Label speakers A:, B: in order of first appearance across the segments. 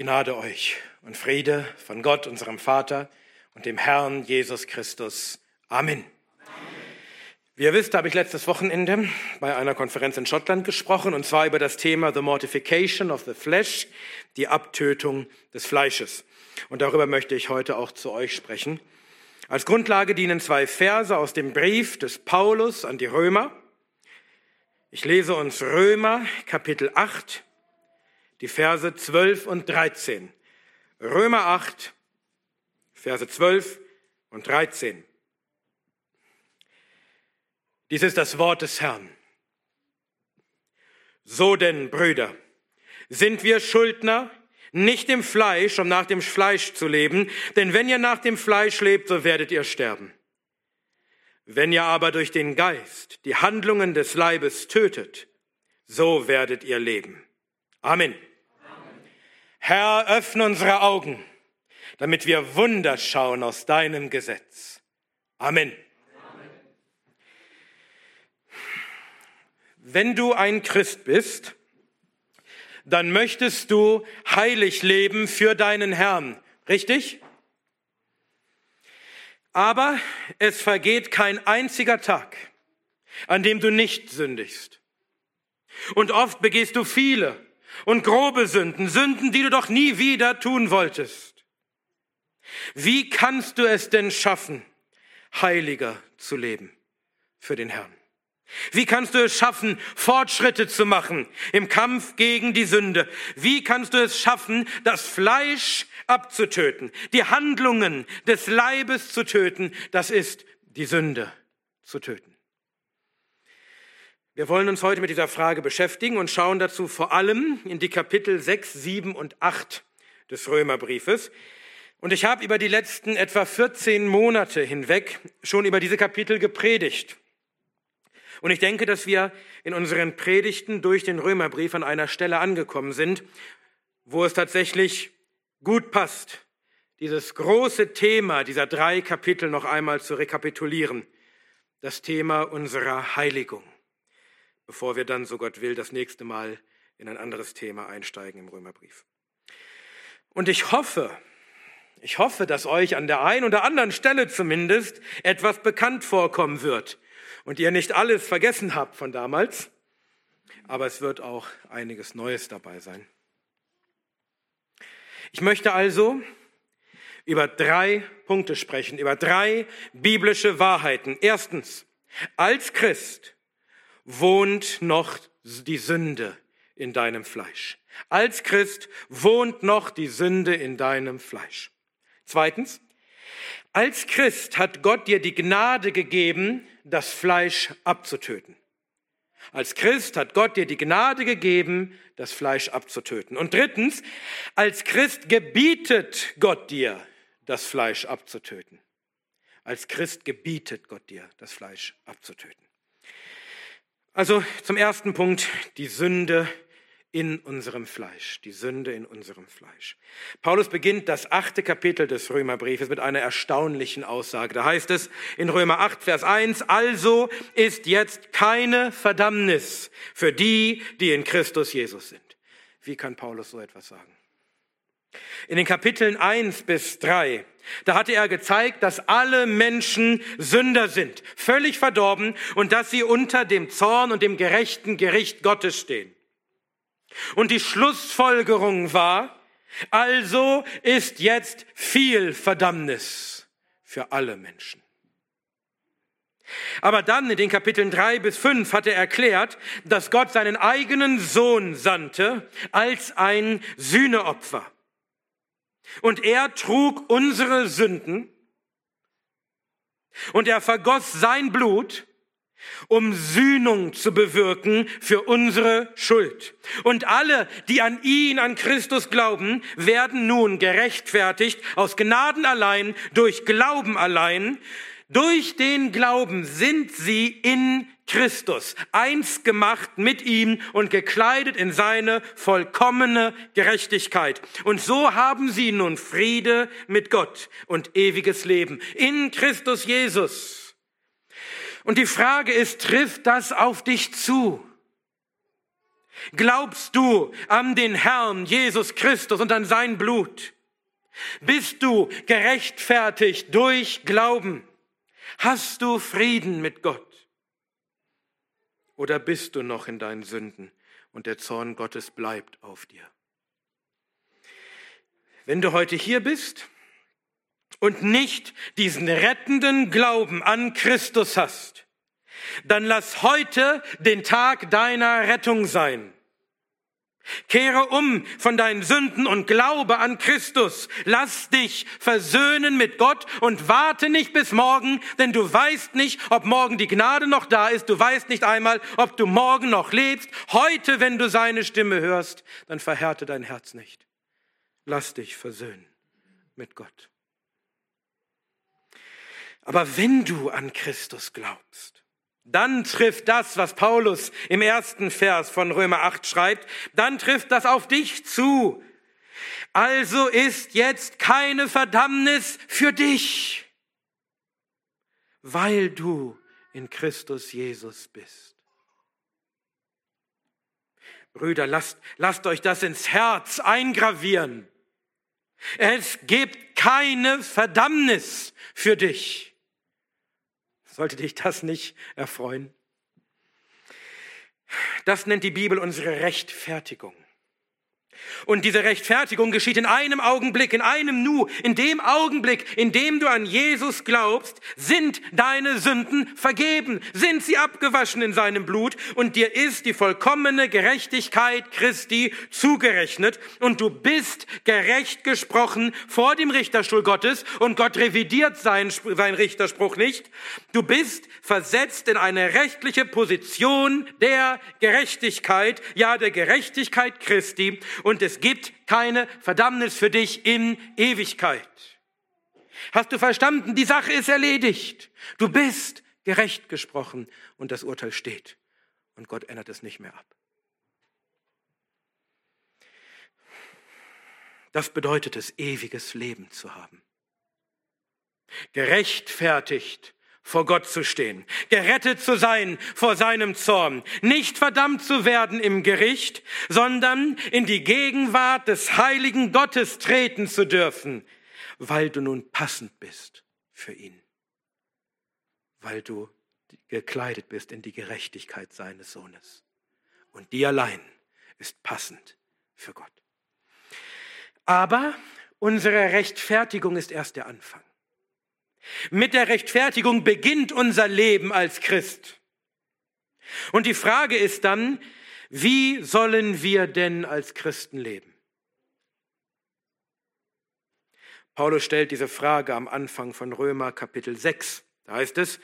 A: Gnade euch und Friede von Gott, unserem Vater und dem Herrn Jesus Christus. Amen. Wie ihr wisst, habe ich letztes Wochenende bei einer Konferenz in Schottland gesprochen, und zwar über das Thema The Mortification of the Flesh, die Abtötung des Fleisches. Und darüber möchte ich heute auch zu euch sprechen. Als Grundlage dienen zwei Verse aus dem Brief des Paulus an die Römer. Ich lese uns Römer Kapitel 8, die Verse 12 und 13. Römer 8, Verse 12 und 13. Dies ist das Wort des Herrn. So denn, Brüder, sind wir Schuldner, nicht im Fleisch, um nach dem Fleisch zu leben, denn wenn ihr nach dem Fleisch lebt, so werdet ihr sterben. Wenn ihr aber durch den Geist die Handlungen des Leibes tötet, so werdet ihr leben. Amen. Amen. Herr, öffne unsere Augen, damit wir Wunder schauen aus deinem Gesetz. Amen. Wenn du ein Christ bist, dann möchtest du heilig leben für deinen Herrn, richtig? Aber es vergeht kein einziger Tag, an dem du nicht sündigst. Und oft begehst du viele und grobe Sünden, Sünden, die du doch nie wieder tun wolltest. Wie kannst du es denn schaffen, heiliger zu leben für den Herrn? Wie kannst du es schaffen, Fortschritte zu machen im Kampf gegen die Sünde? Wie kannst du es schaffen, das Fleisch abzutöten, die Handlungen des Leibes zu töten? Das ist die Sünde zu töten. Wir wollen uns heute mit dieser Frage beschäftigen und schauen dazu vor allem in die Kapitel 6, 7 und 8 des Römerbriefes. Und ich habe über die letzten etwa 14 Monate hinweg schon über diese Kapitel gepredigt. Und ich denke, dass wir in unseren Predigten durch den Römerbrief an einer Stelle angekommen sind, wo es tatsächlich gut passt, dieses große Thema dieser drei Kapitel noch einmal zu rekapitulieren. Das Thema unserer Heiligung, bevor wir dann, so Gott will, das nächste Mal in ein anderes Thema einsteigen im Römerbrief. Und ich hoffe, ich hoffe, dass euch an der einen oder anderen Stelle zumindest etwas bekannt vorkommen wird und ihr nicht alles vergessen habt von damals, aber es wird auch einiges Neues dabei sein. Ich möchte also über drei Punkte sprechen, über drei biblische Wahrheiten. Erstens, als Christ wohnt noch die Sünde in deinem Fleisch. Als Christ wohnt noch die Sünde in deinem Fleisch. Zweitens, als Christ hat Gott dir die Gnade gegeben, das Fleisch abzutöten. Als Christ hat Gott dir die Gnade gegeben, das Fleisch abzutöten. Und drittens, als Christ gebietet Gott dir, das Fleisch abzutöten. Als Christ gebietet Gott dir, das Fleisch abzutöten. Also zum ersten Punkt, die Sünde in unserem Fleisch, die Sünde in unserem Fleisch. Paulus beginnt das achte Kapitel des Römerbriefes mit einer erstaunlichen Aussage. Da heißt es in Römer 8, Vers 1, also ist jetzt keine Verdammnis für die, die in Christus Jesus sind. Wie kann Paulus so etwas sagen? In den Kapiteln 1 bis 3, da hatte er gezeigt, dass alle Menschen Sünder sind, völlig verdorben und dass sie unter dem Zorn und dem gerechten Gericht Gottes stehen. Und die Schlussfolgerung war, also ist jetzt viel Verdammnis für alle Menschen. Aber dann in den Kapiteln drei bis fünf hat er erklärt, dass Gott seinen eigenen Sohn sandte als ein Sühneopfer. Und er trug unsere Sünden und er vergoss sein Blut um Sühnung zu bewirken für unsere Schuld. Und alle, die an ihn, an Christus glauben, werden nun gerechtfertigt aus Gnaden allein, durch Glauben allein. Durch den Glauben sind sie in Christus, eins gemacht mit ihm und gekleidet in seine vollkommene Gerechtigkeit. Und so haben sie nun Friede mit Gott und ewiges Leben in Christus Jesus. Und die Frage ist, trifft das auf dich zu? Glaubst du an den Herrn Jesus Christus und an sein Blut? Bist du gerechtfertigt durch Glauben? Hast du Frieden mit Gott? Oder bist du noch in deinen Sünden und der Zorn Gottes bleibt auf dir? Wenn du heute hier bist und nicht diesen rettenden Glauben an Christus hast, dann lass heute den Tag deiner Rettung sein. Kehre um von deinen Sünden und glaube an Christus. Lass dich versöhnen mit Gott und warte nicht bis morgen, denn du weißt nicht, ob morgen die Gnade noch da ist. Du weißt nicht einmal, ob du morgen noch lebst. Heute, wenn du seine Stimme hörst, dann verhärte dein Herz nicht. Lass dich versöhnen mit Gott. Aber wenn du an Christus glaubst, dann trifft das, was Paulus im ersten Vers von Römer 8 schreibt, dann trifft das auf dich zu. Also ist jetzt keine Verdammnis für dich, weil du in Christus Jesus bist. Brüder, lasst, lasst euch das ins Herz eingravieren. Es gibt keine Verdammnis für dich. Sollte dich das nicht erfreuen? Das nennt die Bibel unsere Rechtfertigung. Und diese Rechtfertigung geschieht in einem Augenblick, in einem Nu. In dem Augenblick, in dem du an Jesus glaubst, sind deine Sünden vergeben, sind sie abgewaschen in seinem Blut und dir ist die vollkommene Gerechtigkeit Christi zugerechnet und du bist gerecht gesprochen vor dem Richterstuhl Gottes und Gott revidiert seinen, seinen Richterspruch nicht. Du bist versetzt in eine rechtliche Position der Gerechtigkeit, ja der Gerechtigkeit Christi und es gibt keine Verdammnis für dich in Ewigkeit. Hast du verstanden? Die Sache ist erledigt. Du bist gerecht gesprochen und das Urteil steht. Und Gott ändert es nicht mehr ab. Das bedeutet es, ewiges Leben zu haben. Gerechtfertigt vor Gott zu stehen, gerettet zu sein vor seinem Zorn, nicht verdammt zu werden im Gericht, sondern in die Gegenwart des heiligen Gottes treten zu dürfen, weil du nun passend bist für ihn, weil du gekleidet bist in die Gerechtigkeit seines Sohnes. Und die allein ist passend für Gott. Aber unsere Rechtfertigung ist erst der Anfang. Mit der Rechtfertigung beginnt unser Leben als Christ. Und die Frage ist dann, wie sollen wir denn als Christen leben? Paulus stellt diese Frage am Anfang von Römer Kapitel 6. Da heißt es,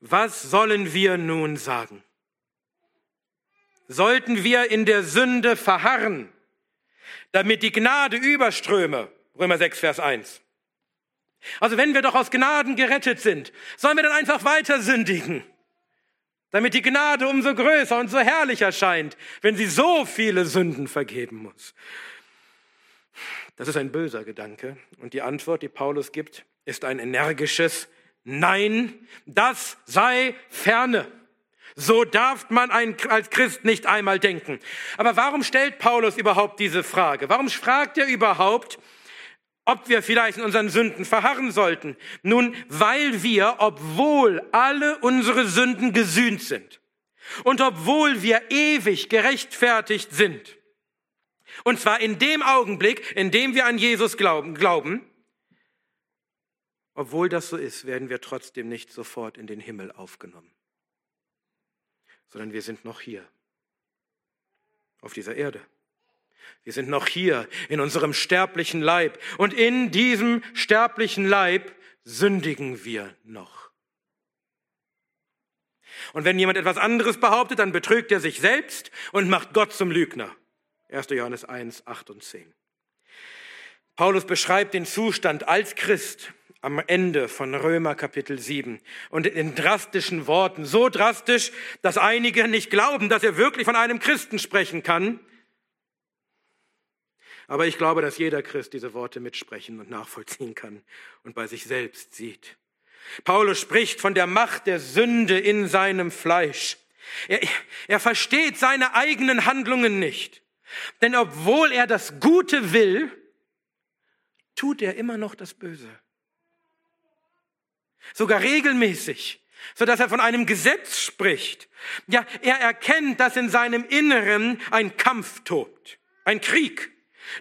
A: was sollen wir nun sagen? Sollten wir in der Sünde verharren, damit die Gnade überströme? Römer 6, Vers 1. Also wenn wir doch aus Gnaden gerettet sind, sollen wir dann einfach weiter sündigen, damit die Gnade umso größer und so herrlicher scheint, wenn sie so viele Sünden vergeben muss. Das ist ein böser Gedanke und die Antwort, die Paulus gibt, ist ein energisches Nein, das sei ferne. So darf man als Christ nicht einmal denken. Aber warum stellt Paulus überhaupt diese Frage? Warum fragt er überhaupt, ob wir vielleicht in unseren Sünden verharren sollten. Nun, weil wir, obwohl alle unsere Sünden gesühnt sind und obwohl wir ewig gerechtfertigt sind, und zwar in dem Augenblick, in dem wir an Jesus glauben, glauben, obwohl das so ist, werden wir trotzdem nicht sofort in den Himmel aufgenommen, sondern wir sind noch hier, auf dieser Erde. Wir sind noch hier in unserem sterblichen Leib und in diesem sterblichen Leib sündigen wir noch. Und wenn jemand etwas anderes behauptet, dann betrügt er sich selbst und macht Gott zum Lügner. 1. Johannes 1, 8 und 10. Paulus beschreibt den Zustand als Christ am Ende von Römer Kapitel 7 und in drastischen Worten, so drastisch, dass einige nicht glauben, dass er wirklich von einem Christen sprechen kann. Aber ich glaube, dass jeder Christ diese Worte mitsprechen und nachvollziehen kann und bei sich selbst sieht. Paulus spricht von der Macht der Sünde in seinem Fleisch. Er, er versteht seine eigenen Handlungen nicht. Denn obwohl er das Gute will, tut er immer noch das Böse. Sogar regelmäßig, so dass er von einem Gesetz spricht. Ja, er erkennt, dass in seinem Inneren ein Kampf tobt, ein Krieg.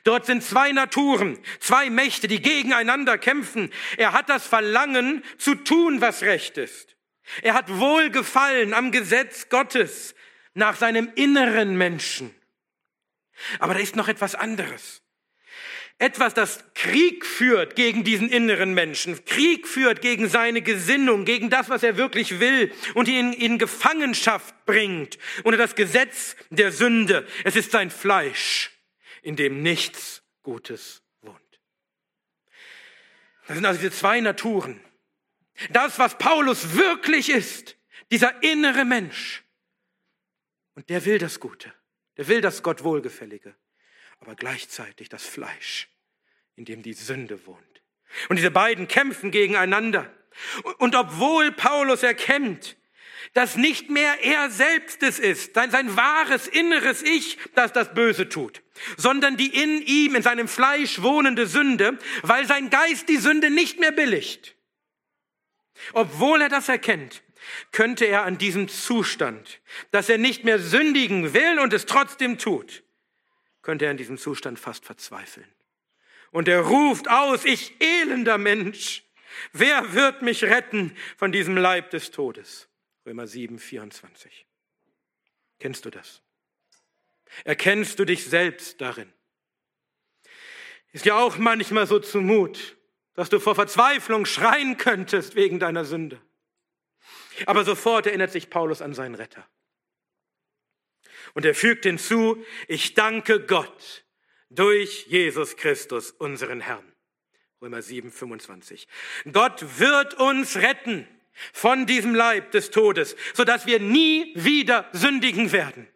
A: Dort sind zwei Naturen, zwei Mächte, die gegeneinander kämpfen. Er hat das Verlangen zu tun, was recht ist. Er hat Wohlgefallen am Gesetz Gottes nach seinem inneren Menschen. Aber da ist noch etwas anderes. Etwas, das Krieg führt gegen diesen inneren Menschen, Krieg führt gegen seine Gesinnung, gegen das, was er wirklich will und ihn in Gefangenschaft bringt unter das Gesetz der Sünde. Es ist sein Fleisch, in dem nichts Gutes wohnt. Das sind also diese zwei Naturen. Das, was Paulus wirklich ist, dieser innere Mensch. Und der will das Gute. Der will das Gott Wohlgefällige. Aber gleichzeitig das Fleisch, in dem die Sünde wohnt. Und diese beiden kämpfen gegeneinander. Und obwohl Paulus erkennt, dass nicht mehr er selbst es ist, sein, sein wahres inneres Ich, das das Böse tut, sondern die in ihm, in seinem Fleisch wohnende Sünde, weil sein Geist die Sünde nicht mehr billigt. Obwohl er das erkennt, könnte er an diesem Zustand, dass er nicht mehr sündigen will und es trotzdem tut, könnte er in diesem Zustand fast verzweifeln. Und er ruft aus, ich elender Mensch, wer wird mich retten von diesem Leib des Todes? Römer 7, 24. Kennst du das? Erkennst du dich selbst darin? Ist ja auch manchmal so zumut, dass du vor Verzweiflung schreien könntest wegen deiner Sünde. Aber sofort erinnert sich Paulus an seinen Retter. Und er fügt hinzu, ich danke Gott durch Jesus Christus, unseren Herrn. Römer 7, 25. Gott wird uns retten von diesem Leib des Todes, sodass wir nie wieder sündigen werden.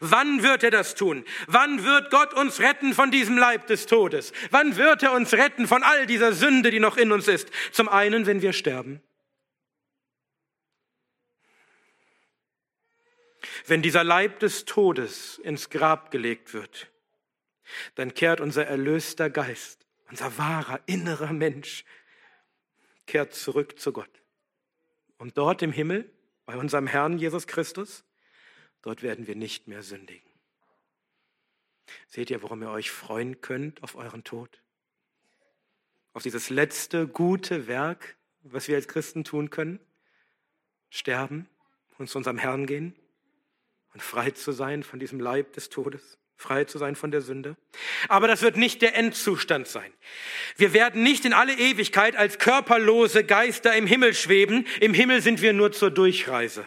A: Wann wird er das tun? Wann wird Gott uns retten von diesem Leib des Todes? Wann wird er uns retten von all dieser Sünde, die noch in uns ist? Zum einen, wenn wir sterben. Wenn dieser Leib des Todes ins Grab gelegt wird, dann kehrt unser erlöster Geist, unser wahrer innerer Mensch, kehrt zurück zu Gott. Und dort im Himmel, bei unserem Herrn Jesus Christus, dort werden wir nicht mehr sündigen. Seht ihr, worum ihr euch freuen könnt auf euren Tod? Auf dieses letzte gute Werk, was wir als Christen tun können? Sterben und zu unserem Herrn gehen? und frei zu sein von diesem Leib des Todes, frei zu sein von der Sünde. Aber das wird nicht der Endzustand sein. Wir werden nicht in alle Ewigkeit als körperlose Geister im Himmel schweben. Im Himmel sind wir nur zur Durchreise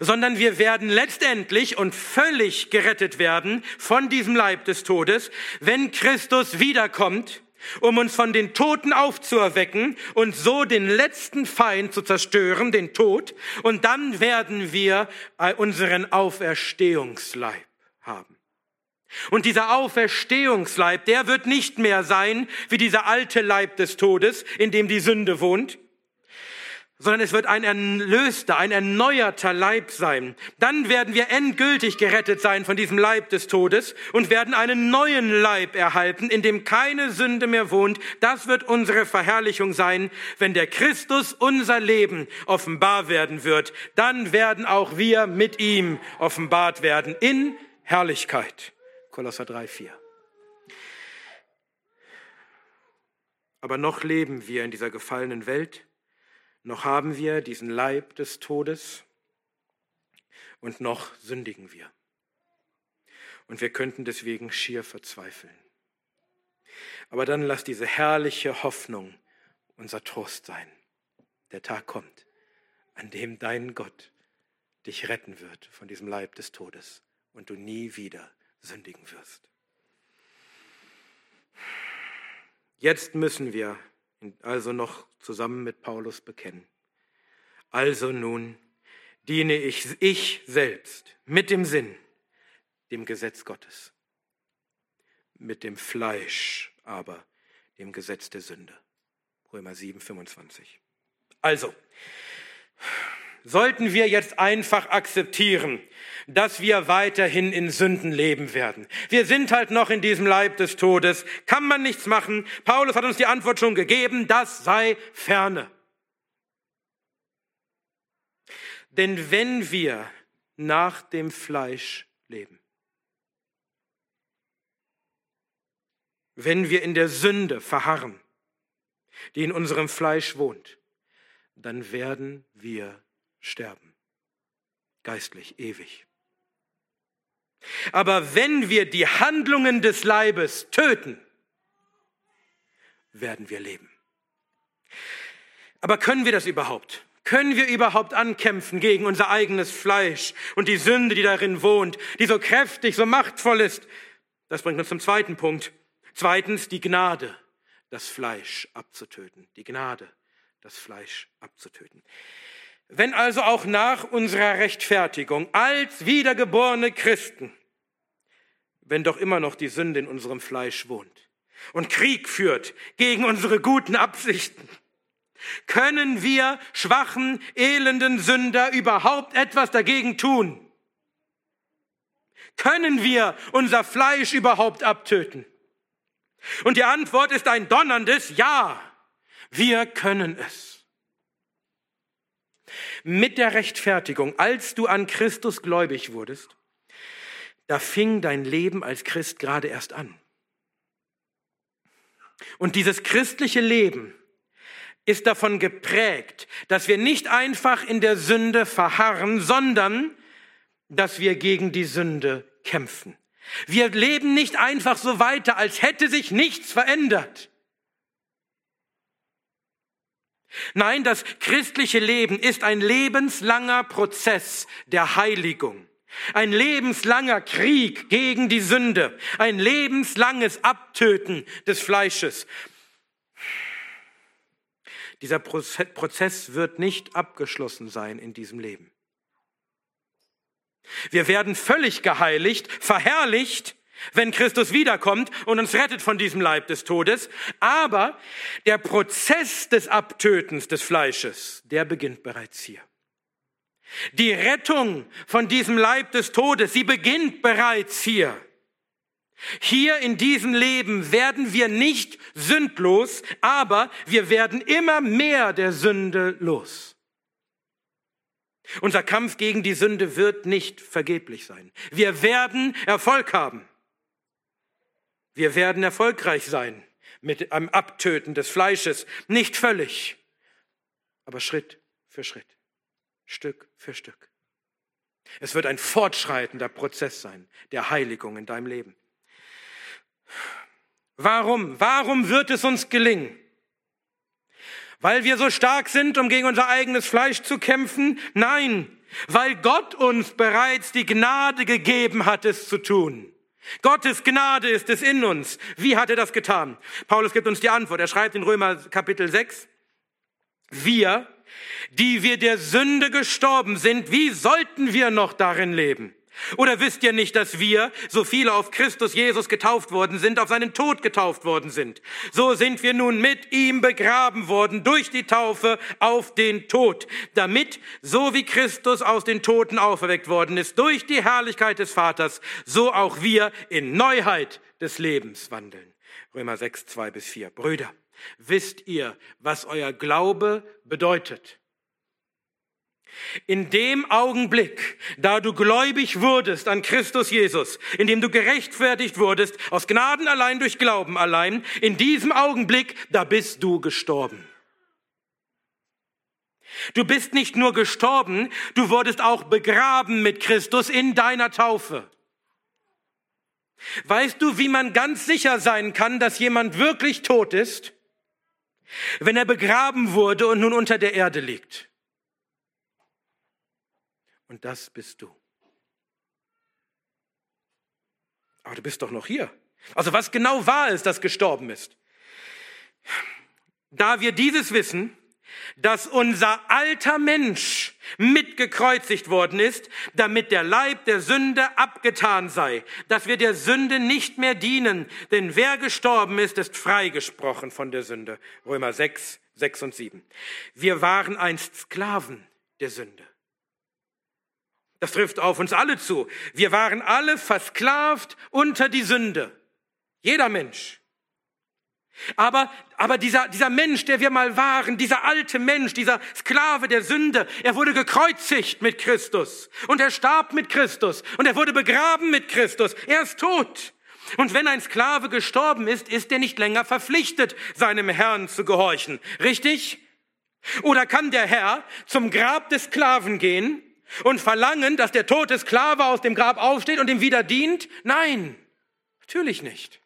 A: sondern wir werden letztendlich und völlig gerettet werden von diesem Leib des Todes, wenn Christus wiederkommt um uns von den Toten aufzuerwecken und so den letzten Feind zu zerstören, den Tod, und dann werden wir äh, unseren Auferstehungsleib haben. Und dieser Auferstehungsleib, der wird nicht mehr sein wie dieser alte Leib des Todes, in dem die Sünde wohnt, sondern es wird ein erlöster, ein erneuerter Leib sein. Dann werden wir endgültig gerettet sein von diesem Leib des Todes und werden einen neuen Leib erhalten, in dem keine Sünde mehr wohnt. Das wird unsere Verherrlichung sein, wenn der Christus unser Leben offenbar werden wird. Dann werden auch wir mit ihm offenbart werden in Herrlichkeit. Kolosser 3, 4. Aber noch leben wir in dieser gefallenen Welt noch haben wir diesen Leib des Todes und noch sündigen wir. Und wir könnten deswegen schier verzweifeln. Aber dann lass diese herrliche Hoffnung unser Trost sein. Der Tag kommt, an dem dein Gott dich retten wird von diesem Leib des Todes und du nie wieder sündigen wirst. Jetzt müssen wir also noch zusammen mit Paulus bekennen. Also nun diene ich, ich selbst mit dem Sinn, dem Gesetz Gottes, mit dem Fleisch aber dem Gesetz der Sünde. Römer 7, 25. Also, sollten wir jetzt einfach akzeptieren, dass wir weiterhin in Sünden leben werden. Wir sind halt noch in diesem Leib des Todes, kann man nichts machen. Paulus hat uns die Antwort schon gegeben, das sei ferne. Denn wenn wir nach dem Fleisch leben, wenn wir in der Sünde verharren, die in unserem Fleisch wohnt, dann werden wir sterben. Geistlich, ewig. Aber wenn wir die Handlungen des Leibes töten, werden wir leben. Aber können wir das überhaupt? Können wir überhaupt ankämpfen gegen unser eigenes Fleisch und die Sünde, die darin wohnt, die so kräftig, so machtvoll ist? Das bringt uns zum zweiten Punkt. Zweitens die Gnade, das Fleisch abzutöten. Die Gnade, das Fleisch abzutöten. Wenn also auch nach unserer Rechtfertigung als wiedergeborene Christen, wenn doch immer noch die Sünde in unserem Fleisch wohnt und Krieg führt gegen unsere guten Absichten, können wir schwachen, elenden Sünder überhaupt etwas dagegen tun? Können wir unser Fleisch überhaupt abtöten? Und die Antwort ist ein donnerndes Ja. Wir können es. Mit der Rechtfertigung, als du an Christus gläubig wurdest, da fing dein Leben als Christ gerade erst an. Und dieses christliche Leben ist davon geprägt, dass wir nicht einfach in der Sünde verharren, sondern dass wir gegen die Sünde kämpfen. Wir leben nicht einfach so weiter, als hätte sich nichts verändert. Nein, das christliche Leben ist ein lebenslanger Prozess der Heiligung. Ein lebenslanger Krieg gegen die Sünde. Ein lebenslanges Abtöten des Fleisches. Dieser Prozess wird nicht abgeschlossen sein in diesem Leben. Wir werden völlig geheiligt, verherrlicht, wenn Christus wiederkommt und uns rettet von diesem Leib des Todes. Aber der Prozess des Abtötens des Fleisches, der beginnt bereits hier. Die Rettung von diesem Leib des Todes, sie beginnt bereits hier. Hier in diesem Leben werden wir nicht sündlos, aber wir werden immer mehr der Sünde los. Unser Kampf gegen die Sünde wird nicht vergeblich sein. Wir werden Erfolg haben. Wir werden erfolgreich sein mit einem Abtöten des Fleisches. Nicht völlig, aber Schritt für Schritt, Stück für Stück. Es wird ein fortschreitender Prozess sein der Heiligung in deinem Leben. Warum? Warum wird es uns gelingen? Weil wir so stark sind, um gegen unser eigenes Fleisch zu kämpfen? Nein, weil Gott uns bereits die Gnade gegeben hat, es zu tun. Gottes Gnade ist es in uns. Wie hat er das getan? Paulus gibt uns die Antwort. Er schreibt in Römer Kapitel 6, wir, die wir der Sünde gestorben sind, wie sollten wir noch darin leben? Oder wisst ihr nicht, dass wir, so viele auf Christus Jesus getauft worden sind, auf seinen Tod getauft worden sind? So sind wir nun mit ihm begraben worden durch die Taufe auf den Tod, damit, so wie Christus aus den Toten auferweckt worden ist, durch die Herrlichkeit des Vaters, so auch wir in Neuheit des Lebens wandeln. Römer 6, 2 bis 4. Brüder, wisst ihr, was euer Glaube bedeutet? In dem Augenblick, da du gläubig wurdest an Christus Jesus, in dem du gerechtfertigt wurdest, aus Gnaden allein durch Glauben allein, in diesem Augenblick, da bist du gestorben. Du bist nicht nur gestorben, du wurdest auch begraben mit Christus in deiner Taufe. Weißt du, wie man ganz sicher sein kann, dass jemand wirklich tot ist? Wenn er begraben wurde und nun unter der Erde liegt. Und das bist du. Aber du bist doch noch hier. Also was genau war es, das gestorben ist? Da wir dieses wissen, dass unser alter Mensch mitgekreuzigt worden ist, damit der Leib der Sünde abgetan sei, dass wir der Sünde nicht mehr dienen, denn wer gestorben ist, ist freigesprochen von der Sünde. Römer 6, 6 und 7. Wir waren einst Sklaven der Sünde. Das trifft auf uns alle zu. Wir waren alle versklavt unter die Sünde. Jeder Mensch. Aber, aber dieser, dieser Mensch, der wir mal waren, dieser alte Mensch, dieser Sklave der Sünde, er wurde gekreuzigt mit Christus und er starb mit Christus und er wurde begraben mit Christus. Er ist tot. Und wenn ein Sklave gestorben ist, ist er nicht länger verpflichtet, seinem Herrn zu gehorchen. Richtig? Oder kann der Herr zum Grab des Sklaven gehen und verlangen, dass der tote Sklave aus dem Grab aufsteht und ihm wieder dient? Nein, natürlich nicht.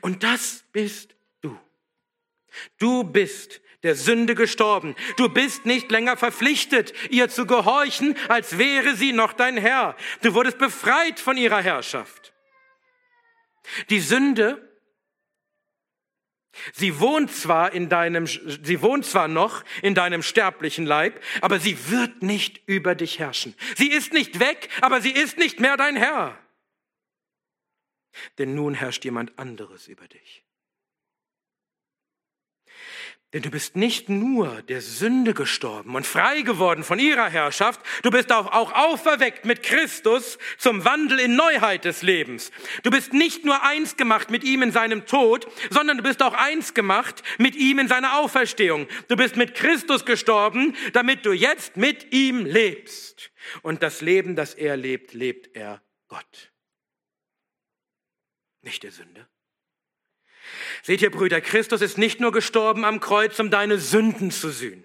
A: Und das bist du. Du bist der Sünde gestorben. Du bist nicht länger verpflichtet, ihr zu gehorchen, als wäre sie noch dein Herr. Du wurdest befreit von ihrer Herrschaft. Die Sünde Sie wohnt zwar in deinem, sie wohnt zwar noch in deinem sterblichen Leib, aber sie wird nicht über dich herrschen. Sie ist nicht weg, aber sie ist nicht mehr dein Herr. Denn nun herrscht jemand anderes über dich. Denn du bist nicht nur der Sünde gestorben und frei geworden von ihrer Herrschaft, du bist auch, auferweckt mit Christus zum Wandel in Neuheit des Lebens. Du bist nicht nur eins gemacht mit ihm in seinem Tod, sondern du bist auch eins gemacht mit ihm in seiner Auferstehung. Du bist mit Christus gestorben, damit du jetzt mit ihm lebst. Und das Leben, das er lebt, lebt er Gott. Nicht der Sünde. Seht ihr, Brüder, Christus ist nicht nur gestorben am Kreuz, um deine Sünden zu sühnen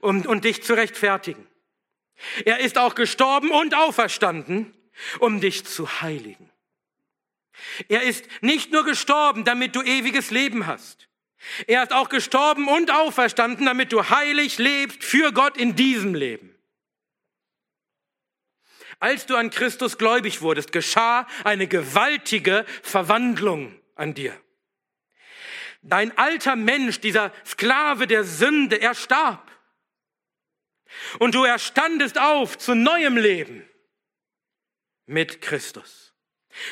A: um, und dich zu rechtfertigen. Er ist auch gestorben und auferstanden, um dich zu heiligen. Er ist nicht nur gestorben, damit du ewiges Leben hast. Er ist auch gestorben und auferstanden, damit du heilig lebst für Gott in diesem Leben. Als du an Christus gläubig wurdest, geschah eine gewaltige Verwandlung an dir. Dein alter Mensch, dieser Sklave der Sünde, er starb. Und du erstandest auf zu neuem Leben mit Christus.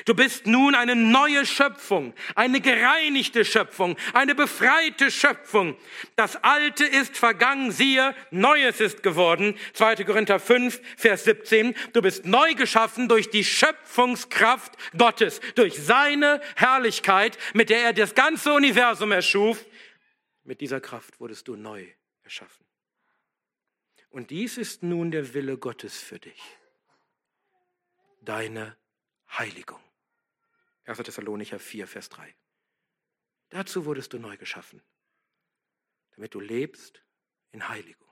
A: Du bist nun eine neue Schöpfung, eine gereinigte Schöpfung, eine befreite Schöpfung. Das Alte ist vergangen, siehe, Neues ist geworden. 2. Korinther 5, Vers 17. Du bist neu geschaffen durch die Schöpfungskraft Gottes, durch seine Herrlichkeit, mit der er das ganze Universum erschuf. Mit dieser Kraft wurdest du neu erschaffen. Und dies ist nun der Wille Gottes für dich. Deine Heiligung. 1. Thessalonicher 4, Vers 3. Dazu wurdest du neu geschaffen, damit du lebst in Heiligung.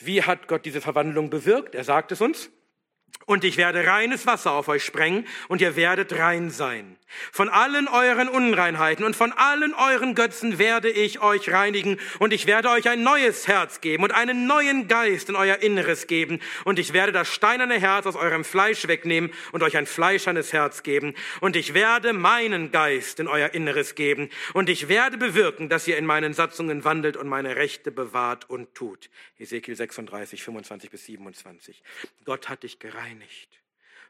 A: Wie hat Gott diese Verwandlung bewirkt? Er sagt es uns. Und ich werde reines Wasser auf euch sprengen und ihr werdet rein sein. Von allen euren Unreinheiten und von allen euren Götzen werde ich euch reinigen und ich werde euch ein neues Herz geben und einen neuen Geist in euer Inneres geben und ich werde das steinerne Herz aus eurem Fleisch wegnehmen und euch ein fleischernes Herz geben und ich werde meinen Geist in euer Inneres geben und ich werde bewirken, dass ihr in meinen Satzungen wandelt und meine Rechte bewahrt und tut. Ezekiel 36, 25 bis 27. Gott hat dich gereinigt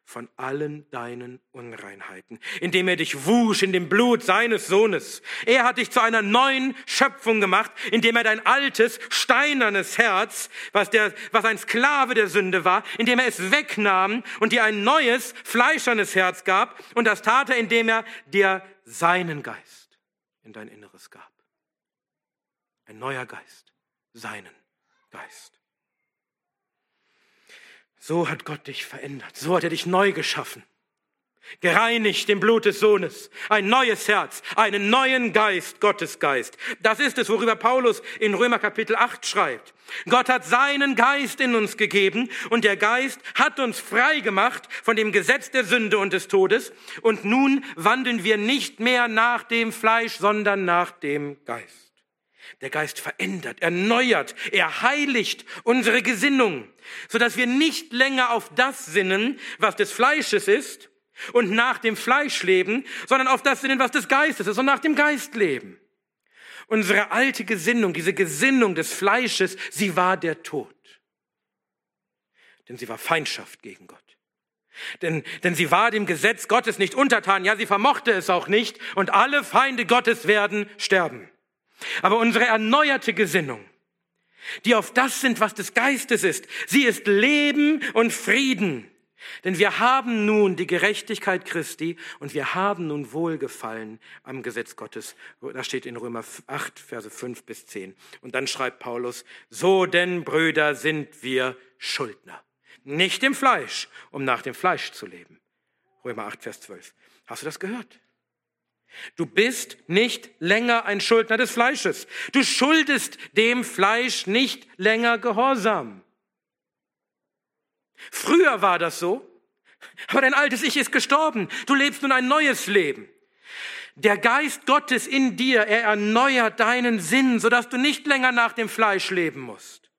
A: von allen deinen Unreinheiten, indem er dich wusch in dem Blut seines Sohnes. Er hat dich zu einer neuen Schöpfung gemacht, indem er dein altes, steinernes Herz, was, der, was ein Sklave der Sünde war, indem er es wegnahm und dir ein neues, fleischernes Herz gab. Und das tat er, indem er dir seinen Geist in dein Inneres gab. Ein neuer Geist, seinen Geist. So hat Gott dich verändert. So hat er dich neu geschaffen. Gereinigt im Blut des Sohnes. Ein neues Herz, einen neuen Geist, Gottes Geist. Das ist es, worüber Paulus in Römer Kapitel 8 schreibt. Gott hat seinen Geist in uns gegeben und der Geist hat uns frei gemacht von dem Gesetz der Sünde und des Todes. Und nun wandeln wir nicht mehr nach dem Fleisch, sondern nach dem Geist. Der Geist verändert, erneuert, er heiligt unsere Gesinnung, sodass wir nicht länger auf das sinnen, was des Fleisches ist und nach dem Fleisch leben, sondern auf das sinnen, was des Geistes ist und nach dem Geist leben. Unsere alte Gesinnung, diese Gesinnung des Fleisches, sie war der Tod. Denn sie war Feindschaft gegen Gott. Denn, denn sie war dem Gesetz Gottes nicht untertan, ja, sie vermochte es auch nicht, und alle Feinde Gottes werden sterben. Aber unsere erneuerte Gesinnung, die auf das sind, was des Geistes ist. Sie ist Leben und Frieden. Denn wir haben nun die Gerechtigkeit Christi und wir haben nun Wohlgefallen am Gesetz Gottes. Das steht in Römer 8, Verse 5 bis 10. Und dann schreibt Paulus, so denn, Brüder, sind wir Schuldner. Nicht im Fleisch, um nach dem Fleisch zu leben. Römer 8, Vers 12. Hast du das gehört? Du bist nicht länger ein Schuldner des Fleisches. Du schuldest dem Fleisch nicht länger Gehorsam. Früher war das so, aber dein altes Ich ist gestorben. Du lebst nun ein neues Leben. Der Geist Gottes in dir, er erneuert deinen Sinn, sodass du nicht länger nach dem Fleisch leben musst.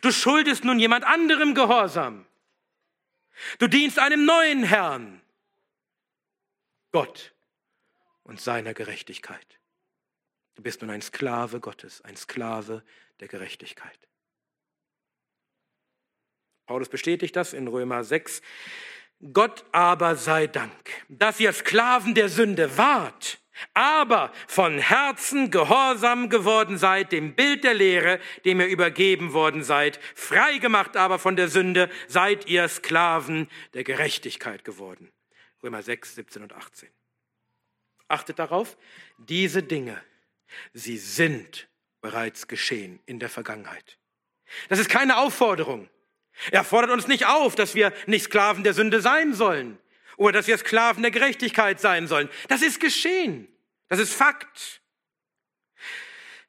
A: Du schuldest nun jemand anderem Gehorsam. Du dienst einem neuen Herrn, Gott und seiner Gerechtigkeit. Du bist nun ein Sklave Gottes, ein Sklave der Gerechtigkeit. Paulus bestätigt das in Römer 6. Gott aber sei Dank, dass ihr Sklaven der Sünde wart, aber von Herzen gehorsam geworden seid dem Bild der Lehre, dem ihr übergeben worden seid, freigemacht aber von der Sünde, seid ihr Sklaven der Gerechtigkeit geworden. Römer 6, 17 und 18. Achtet darauf, diese Dinge, sie sind bereits geschehen in der Vergangenheit. Das ist keine Aufforderung. Er fordert uns nicht auf, dass wir nicht Sklaven der Sünde sein sollen oder dass wir Sklaven der Gerechtigkeit sein sollen. Das ist geschehen. Das ist Fakt.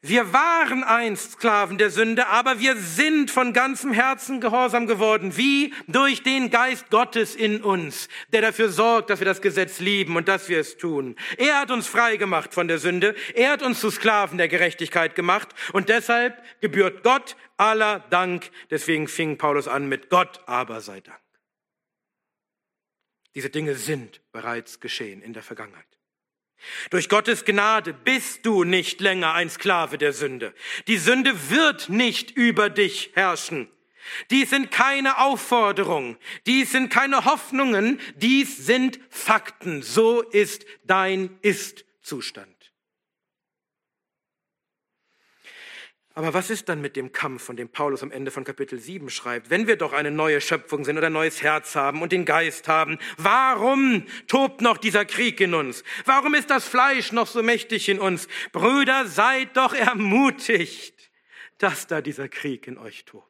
A: Wir waren einst Sklaven der Sünde, aber wir sind von ganzem Herzen gehorsam geworden, wie durch den Geist Gottes in uns, der dafür sorgt, dass wir das Gesetz lieben und dass wir es tun. Er hat uns frei gemacht von der Sünde, er hat uns zu Sklaven der Gerechtigkeit gemacht und deshalb gebührt Gott aller Dank. Deswegen fing Paulus an mit Gott aber sei Dank. Diese Dinge sind bereits geschehen in der Vergangenheit. Durch Gottes Gnade bist du nicht länger ein Sklave der Sünde. Die Sünde wird nicht über dich herrschen. Dies sind keine Aufforderungen, dies sind keine Hoffnungen, dies sind Fakten. So ist dein Ist-Zustand. Aber was ist dann mit dem Kampf, von dem Paulus am Ende von Kapitel 7 schreibt? Wenn wir doch eine neue Schöpfung sind oder ein neues Herz haben und den Geist haben, warum tobt noch dieser Krieg in uns? Warum ist das Fleisch noch so mächtig in uns? Brüder, seid doch ermutigt, dass da dieser Krieg in euch tobt.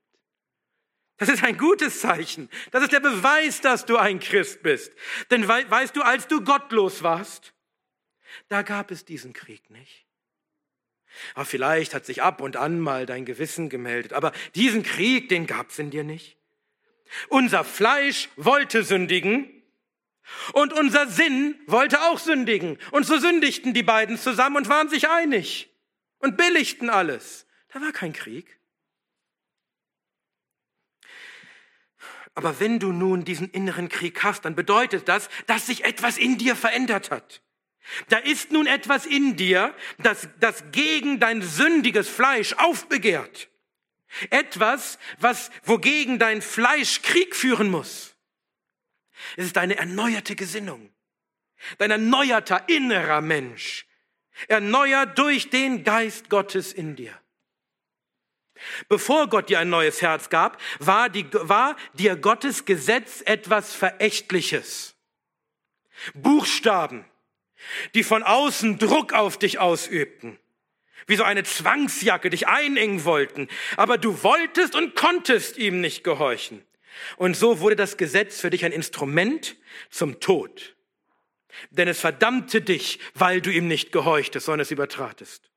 A: Das ist ein gutes Zeichen. Das ist der Beweis, dass du ein Christ bist. Denn weißt du, als du gottlos warst, da gab es diesen Krieg nicht. Aber vielleicht hat sich ab und an mal dein Gewissen gemeldet. Aber diesen Krieg, den gab's in dir nicht. Unser Fleisch wollte sündigen und unser Sinn wollte auch sündigen. Und so sündigten die beiden zusammen und waren sich einig und billigten alles. Da war kein Krieg. Aber wenn du nun diesen inneren Krieg hast, dann bedeutet das, dass sich etwas in dir verändert hat. Da ist nun etwas in dir, das, das gegen dein sündiges Fleisch aufbegehrt. Etwas, was, wogegen dein Fleisch Krieg führen muss. Es ist eine erneuerte Gesinnung. Dein erneuerter innerer Mensch. Erneuert durch den Geist Gottes in dir. Bevor Gott dir ein neues Herz gab, war, die, war dir Gottes Gesetz etwas Verächtliches. Buchstaben, die von außen Druck auf dich ausübten, wie so eine Zwangsjacke dich einengen wollten, aber du wolltest und konntest ihm nicht gehorchen. Und so wurde das Gesetz für dich ein Instrument zum Tod. Denn es verdammte dich, weil du ihm nicht gehorchtest, sondern es übertratest.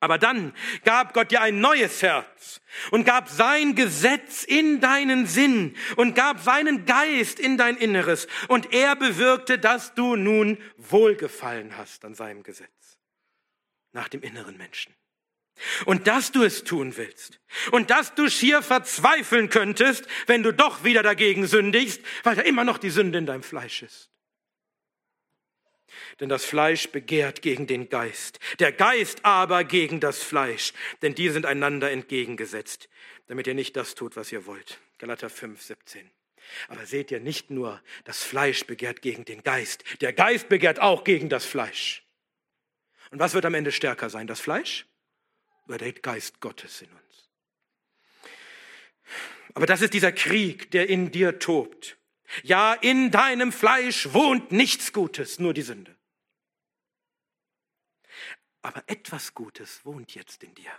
A: Aber dann gab Gott dir ein neues Herz und gab sein Gesetz in deinen Sinn und gab seinen Geist in dein Inneres. Und er bewirkte, dass du nun Wohlgefallen hast an seinem Gesetz. Nach dem inneren Menschen. Und dass du es tun willst. Und dass du schier verzweifeln könntest, wenn du doch wieder dagegen sündigst, weil da immer noch die Sünde in deinem Fleisch ist. Denn das Fleisch begehrt gegen den Geist, der Geist aber gegen das Fleisch, denn die sind einander entgegengesetzt, damit ihr nicht das tut, was ihr wollt. Galater 5, 17. Aber seht ihr nicht nur, das Fleisch begehrt gegen den Geist, der Geist begehrt auch gegen das Fleisch. Und was wird am Ende stärker sein, das Fleisch oder der Geist Gottes in uns? Aber das ist dieser Krieg, der in dir tobt. Ja, in deinem Fleisch wohnt nichts Gutes, nur die Sünde. Aber etwas Gutes wohnt jetzt in dir,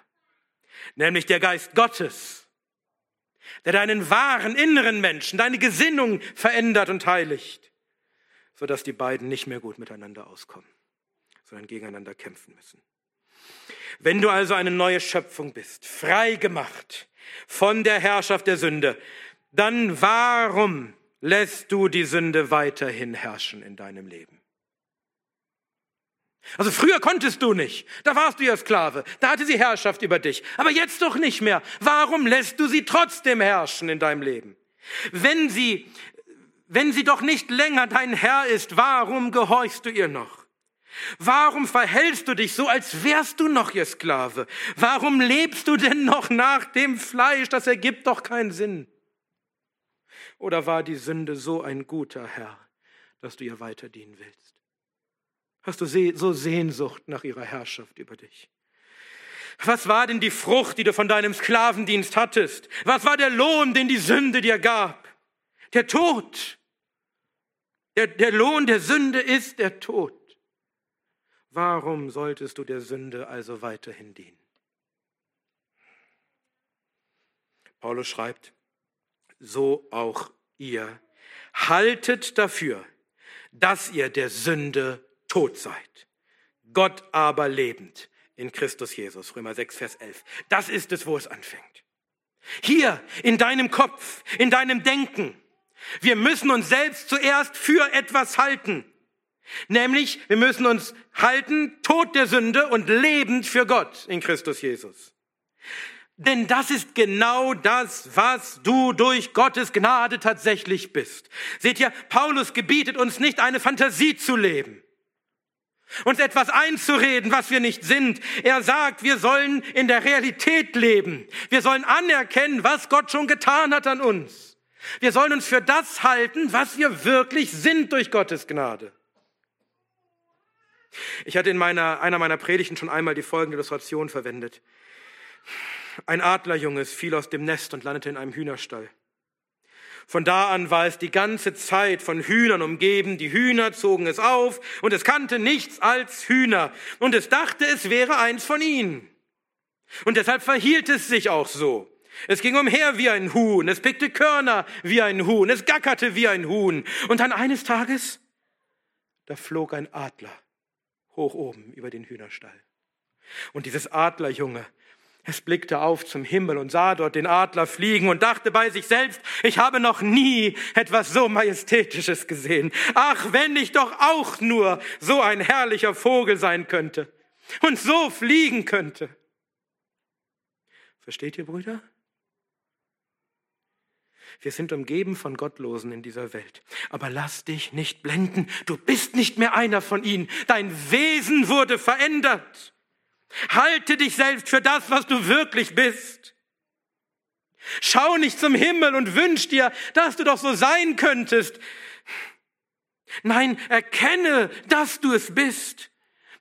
A: nämlich der Geist Gottes, der deinen wahren inneren Menschen, deine Gesinnung verändert und heiligt, sodass die beiden nicht mehr gut miteinander auskommen, sondern gegeneinander kämpfen müssen. Wenn du also eine neue Schöpfung bist, frei gemacht von der Herrschaft der Sünde, dann warum lässt du die Sünde weiterhin herrschen in deinem Leben? Also früher konntest du nicht, da warst du ja Sklave, da hatte sie Herrschaft über dich, aber jetzt doch nicht mehr. Warum lässt du sie trotzdem herrschen in deinem Leben? Wenn sie, wenn sie doch nicht länger dein Herr ist, warum gehorchst du ihr noch? Warum verhältst du dich so, als wärst du noch ihr Sklave? Warum lebst du denn noch nach dem Fleisch? Das ergibt doch keinen Sinn. Oder war die Sünde so ein guter Herr, dass du ihr weiter dienen willst? Hast du so Sehnsucht nach ihrer Herrschaft über dich? Was war denn die Frucht, die du von deinem Sklavendienst hattest? Was war der Lohn, den die Sünde dir gab? Der Tod. Der, der Lohn der Sünde ist der Tod. Warum solltest du der Sünde also weiterhin dienen? Paulus schreibt, so auch ihr, haltet dafür, dass ihr der Sünde tot seid, Gott aber lebend in Christus Jesus. Römer 6, Vers 11. Das ist es, wo es anfängt. Hier in deinem Kopf, in deinem Denken. Wir müssen uns selbst zuerst für etwas halten. Nämlich, wir müssen uns halten, tot der Sünde und lebend für Gott in Christus Jesus. Denn das ist genau das, was du durch Gottes Gnade tatsächlich bist. Seht ihr, Paulus gebietet uns nicht eine Fantasie zu leben uns etwas einzureden, was wir nicht sind. Er sagt, wir sollen in der Realität leben. Wir sollen anerkennen, was Gott schon getan hat an uns. Wir sollen uns für das halten, was wir wirklich sind durch Gottes Gnade. Ich hatte in meiner, einer meiner Predigten schon einmal die folgende Illustration verwendet. Ein Adlerjunges fiel aus dem Nest und landete in einem Hühnerstall. Von da an war es die ganze Zeit von Hühnern umgeben. Die Hühner zogen es auf und es kannte nichts als Hühner. Und es dachte, es wäre eins von ihnen. Und deshalb verhielt es sich auch so. Es ging umher wie ein Huhn, es pickte Körner wie ein Huhn, es gackerte wie ein Huhn. Und dann eines Tages, da flog ein Adler hoch oben über den Hühnerstall. Und dieses Adlerjunge, es blickte auf zum Himmel und sah dort den Adler fliegen und dachte bei sich selbst, ich habe noch nie etwas so Majestätisches gesehen. Ach, wenn ich doch auch nur so ein herrlicher Vogel sein könnte und so fliegen könnte. Versteht ihr, Brüder? Wir sind umgeben von Gottlosen in dieser Welt. Aber lass dich nicht blenden. Du bist nicht mehr einer von ihnen. Dein Wesen wurde verändert. Halte dich selbst für das, was du wirklich bist. Schau nicht zum Himmel und wünsch dir, dass du doch so sein könntest. Nein, erkenne, dass du es bist.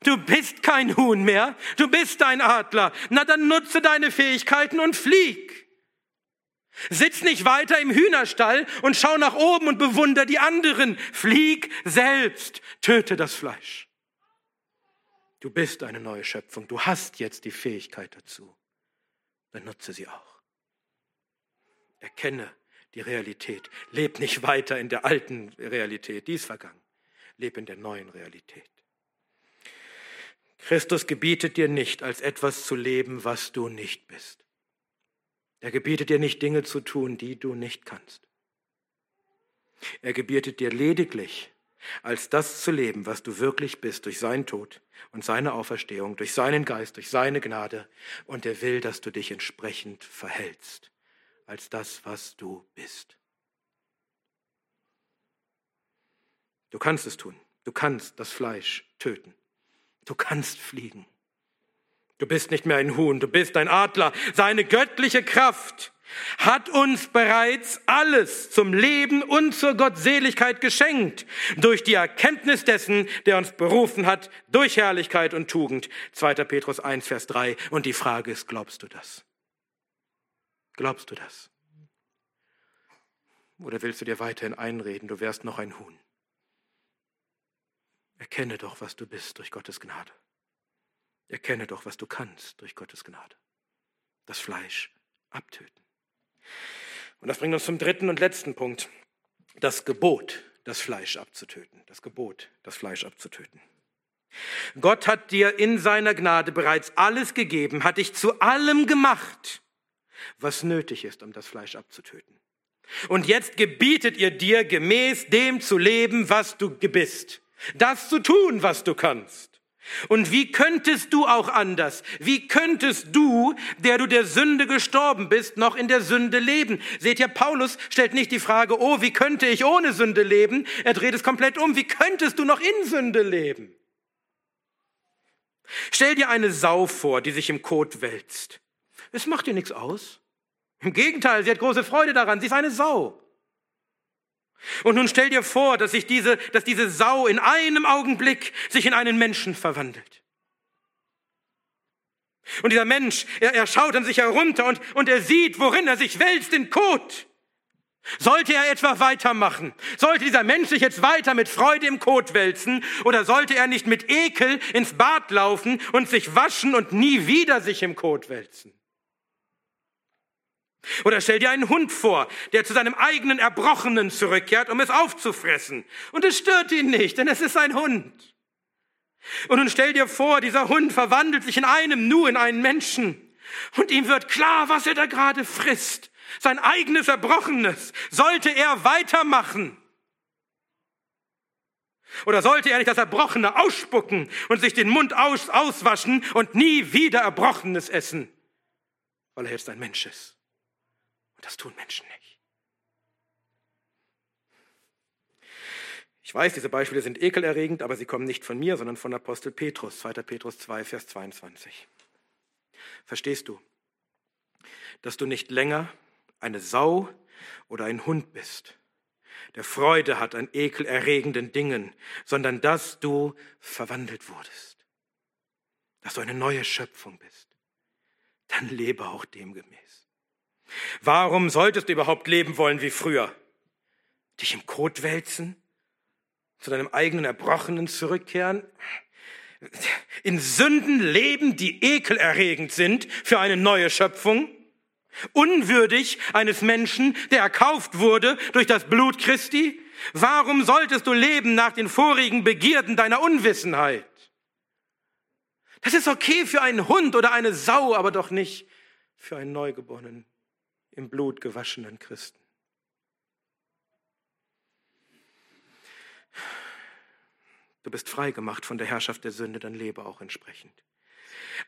A: Du bist kein Huhn mehr, du bist ein Adler. Na dann nutze deine Fähigkeiten und flieg. Sitz nicht weiter im Hühnerstall und schau nach oben und bewunder die anderen. Flieg selbst, töte das Fleisch. Du bist eine neue Schöpfung. Du hast jetzt die Fähigkeit dazu. Dann nutze sie auch. Erkenne die Realität. Leb nicht weiter in der alten Realität, die ist vergangen. Leb in der neuen Realität. Christus gebietet dir nicht, als etwas zu leben, was du nicht bist. Er gebietet dir nicht Dinge zu tun, die du nicht kannst. Er gebietet dir lediglich, als das zu leben, was du wirklich bist durch seinen Tod und seine Auferstehung, durch seinen Geist, durch seine Gnade. Und er will, dass du dich entsprechend verhältst, als das, was du bist. Du kannst es tun. Du kannst das Fleisch töten. Du kannst fliegen. Du bist nicht mehr ein Huhn, du bist ein Adler. Seine göttliche Kraft hat uns bereits alles zum Leben und zur Gottseligkeit geschenkt, durch die Erkenntnis dessen, der uns berufen hat, durch Herrlichkeit und Tugend. 2. Petrus 1, Vers 3. Und die Frage ist, glaubst du das? Glaubst du das? Oder willst du dir weiterhin einreden, du wärst noch ein Huhn? Erkenne doch, was du bist durch Gottes Gnade. Erkenne doch, was du kannst durch Gottes Gnade. Das Fleisch abtöten. Und das bringt uns zum dritten und letzten Punkt. Das Gebot, das Fleisch abzutöten. Das Gebot, das Fleisch abzutöten. Gott hat dir in seiner Gnade bereits alles gegeben, hat dich zu allem gemacht, was nötig ist, um das Fleisch abzutöten. Und jetzt gebietet ihr dir, gemäß dem zu leben, was du bist, das zu tun, was du kannst. Und wie könntest du auch anders? Wie könntest du, der du der Sünde gestorben bist, noch in der Sünde leben? Seht ihr, Paulus stellt nicht die Frage, oh, wie könnte ich ohne Sünde leben? Er dreht es komplett um. Wie könntest du noch in Sünde leben? Stell dir eine Sau vor, die sich im Kot wälzt. Es macht dir nichts aus. Im Gegenteil, sie hat große Freude daran. Sie ist eine Sau. Und nun stell dir vor, dass sich diese, dass diese Sau in einem Augenblick sich in einen Menschen verwandelt. Und dieser Mensch, er, er schaut an sich herunter und, und er sieht, worin er sich wälzt, in Kot. Sollte er etwa weitermachen? Sollte dieser Mensch sich jetzt weiter mit Freude im Kot wälzen? Oder sollte er nicht mit Ekel ins Bad laufen und sich waschen und nie wieder sich im Kot wälzen? Oder stell dir einen Hund vor, der zu seinem eigenen Erbrochenen zurückkehrt, um es aufzufressen. Und es stört ihn nicht, denn es ist ein Hund. Und nun stell dir vor, dieser Hund verwandelt sich in einem Nu in einen Menschen. Und ihm wird klar, was er da gerade frisst. Sein eigenes Erbrochenes. Sollte er weitermachen? Oder sollte er nicht das Erbrochene ausspucken und sich den Mund aus, auswaschen und nie wieder Erbrochenes essen? Weil er jetzt ein Mensch ist. Und das tun Menschen nicht. Ich weiß, diese Beispiele sind ekelerregend, aber sie kommen nicht von mir, sondern von Apostel Petrus, 2. Petrus 2, Vers 22. Verstehst du, dass du nicht länger eine Sau oder ein Hund bist, der Freude hat an ekelerregenden Dingen, sondern dass du verwandelt wurdest, dass du eine neue Schöpfung bist, dann lebe auch demgemäß. Warum solltest du überhaupt leben wollen wie früher? Dich im Kot wälzen? Zu deinem eigenen Erbrochenen zurückkehren? In Sünden leben, die ekelerregend sind für eine neue Schöpfung? Unwürdig eines Menschen, der erkauft wurde durch das Blut Christi? Warum solltest du leben nach den vorigen Begierden deiner Unwissenheit? Das ist okay für einen Hund oder eine Sau, aber doch nicht für einen Neugeborenen im Blut gewaschenen Christen. Du bist frei gemacht von der Herrschaft der Sünde, dann lebe auch entsprechend.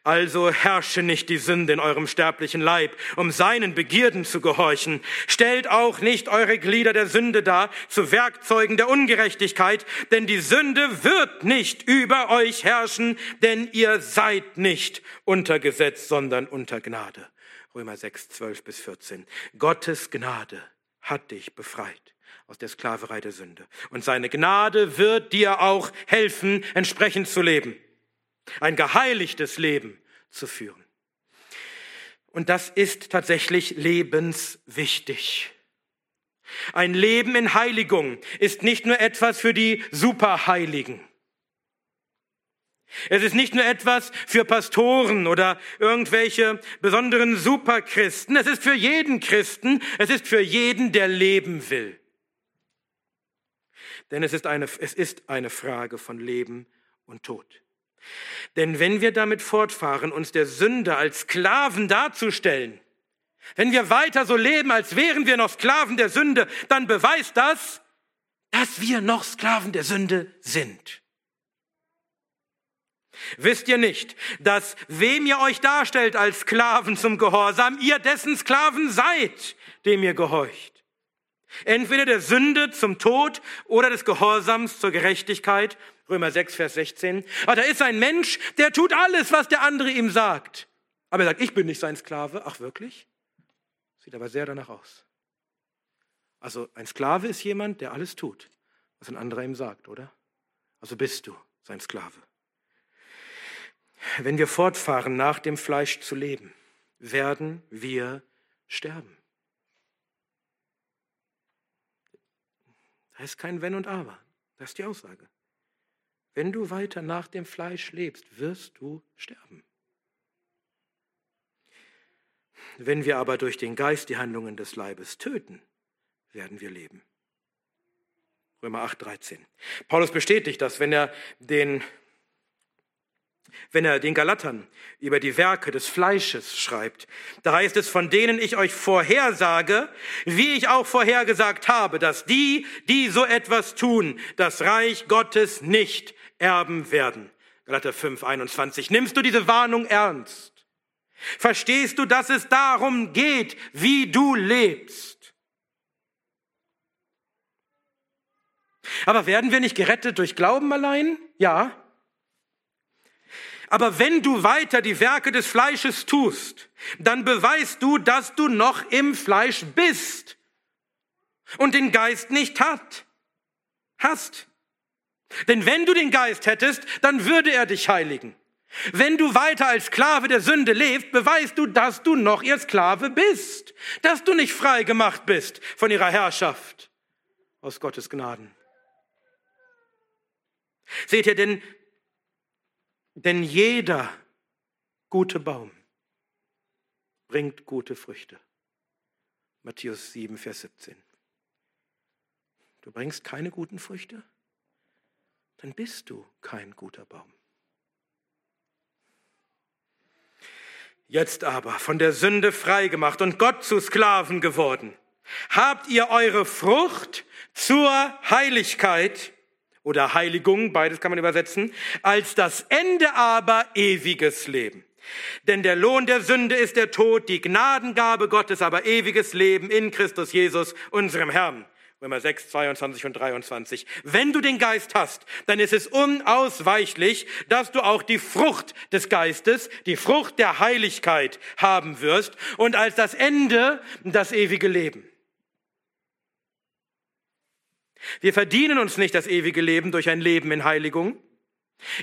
A: Also herrsche nicht die Sünde in eurem sterblichen Leib, um seinen Begierden zu gehorchen. Stellt auch nicht eure Glieder der Sünde dar zu Werkzeugen der Ungerechtigkeit, denn die Sünde wird nicht über euch herrschen, denn ihr seid nicht unter Gesetz, sondern unter Gnade. Römer 6, 12 bis 14. Gottes Gnade hat dich befreit aus der Sklaverei der Sünde. Und seine Gnade wird dir auch helfen, entsprechend zu leben. Ein geheiligtes Leben zu führen. Und das ist tatsächlich lebenswichtig. Ein Leben in Heiligung ist nicht nur etwas für die Superheiligen. Es ist nicht nur etwas für Pastoren oder irgendwelche besonderen Superchristen. Es ist für jeden Christen. Es ist für jeden, der leben will. Denn es ist eine, es ist eine Frage von Leben und Tod. Denn wenn wir damit fortfahren, uns der Sünde als Sklaven darzustellen, wenn wir weiter so leben, als wären wir noch Sklaven der Sünde, dann beweist das, dass wir noch Sklaven der Sünde sind. Wisst ihr nicht, dass wem ihr euch darstellt als Sklaven zum Gehorsam, ihr dessen Sklaven seid, dem ihr gehorcht? Entweder der Sünde zum Tod oder des Gehorsams zur Gerechtigkeit. Römer 6, Vers 16. Aber da ist ein Mensch, der tut alles, was der andere ihm sagt. Aber er sagt, ich bin nicht sein Sklave. Ach wirklich? Sieht aber sehr danach aus. Also ein Sklave ist jemand, der alles tut, was ein anderer ihm sagt, oder? Also bist du sein Sklave. Wenn wir fortfahren, nach dem Fleisch zu leben, werden wir sterben. Da ist kein Wenn und Aber. Das ist die Aussage. Wenn du weiter nach dem Fleisch lebst, wirst du sterben. Wenn wir aber durch den Geist die Handlungen des Leibes töten, werden wir leben. Römer 8, 13. Paulus bestätigt das, wenn er den wenn er den Galatern über die Werke des Fleisches schreibt. Da heißt es, von denen ich euch vorhersage, wie ich auch vorhergesagt habe, dass die, die so etwas tun, das Reich Gottes nicht erben werden. Galater 5, 21. Nimmst du diese Warnung ernst? Verstehst du, dass es darum geht, wie du lebst? Aber werden wir nicht gerettet durch Glauben allein? Ja. Aber wenn du weiter die Werke des Fleisches tust, dann beweist du, dass du noch im Fleisch bist und den Geist nicht hat, hast. Denn wenn du den Geist hättest, dann würde er dich heiligen. Wenn du weiter als Sklave der Sünde lebst, beweist du, dass du noch ihr Sklave bist, dass du nicht frei gemacht bist von ihrer Herrschaft aus Gottes Gnaden. Seht ihr denn, denn jeder gute Baum bringt gute Früchte. Matthäus 7, Vers 17. Du bringst keine guten Früchte? Dann bist du kein guter Baum. Jetzt aber, von der Sünde freigemacht und Gott zu Sklaven geworden, habt ihr eure Frucht zur Heiligkeit oder Heiligung, beides kann man übersetzen, als das Ende aber ewiges Leben. Denn der Lohn der Sünde ist der Tod, die Gnadengabe Gottes aber ewiges Leben in Christus Jesus, unserem Herrn. Römer 6, 22 und 23. Wenn du den Geist hast, dann ist es unausweichlich, dass du auch die Frucht des Geistes, die Frucht der Heiligkeit haben wirst und als das Ende das ewige Leben. Wir verdienen uns nicht das ewige Leben durch ein Leben in Heiligung.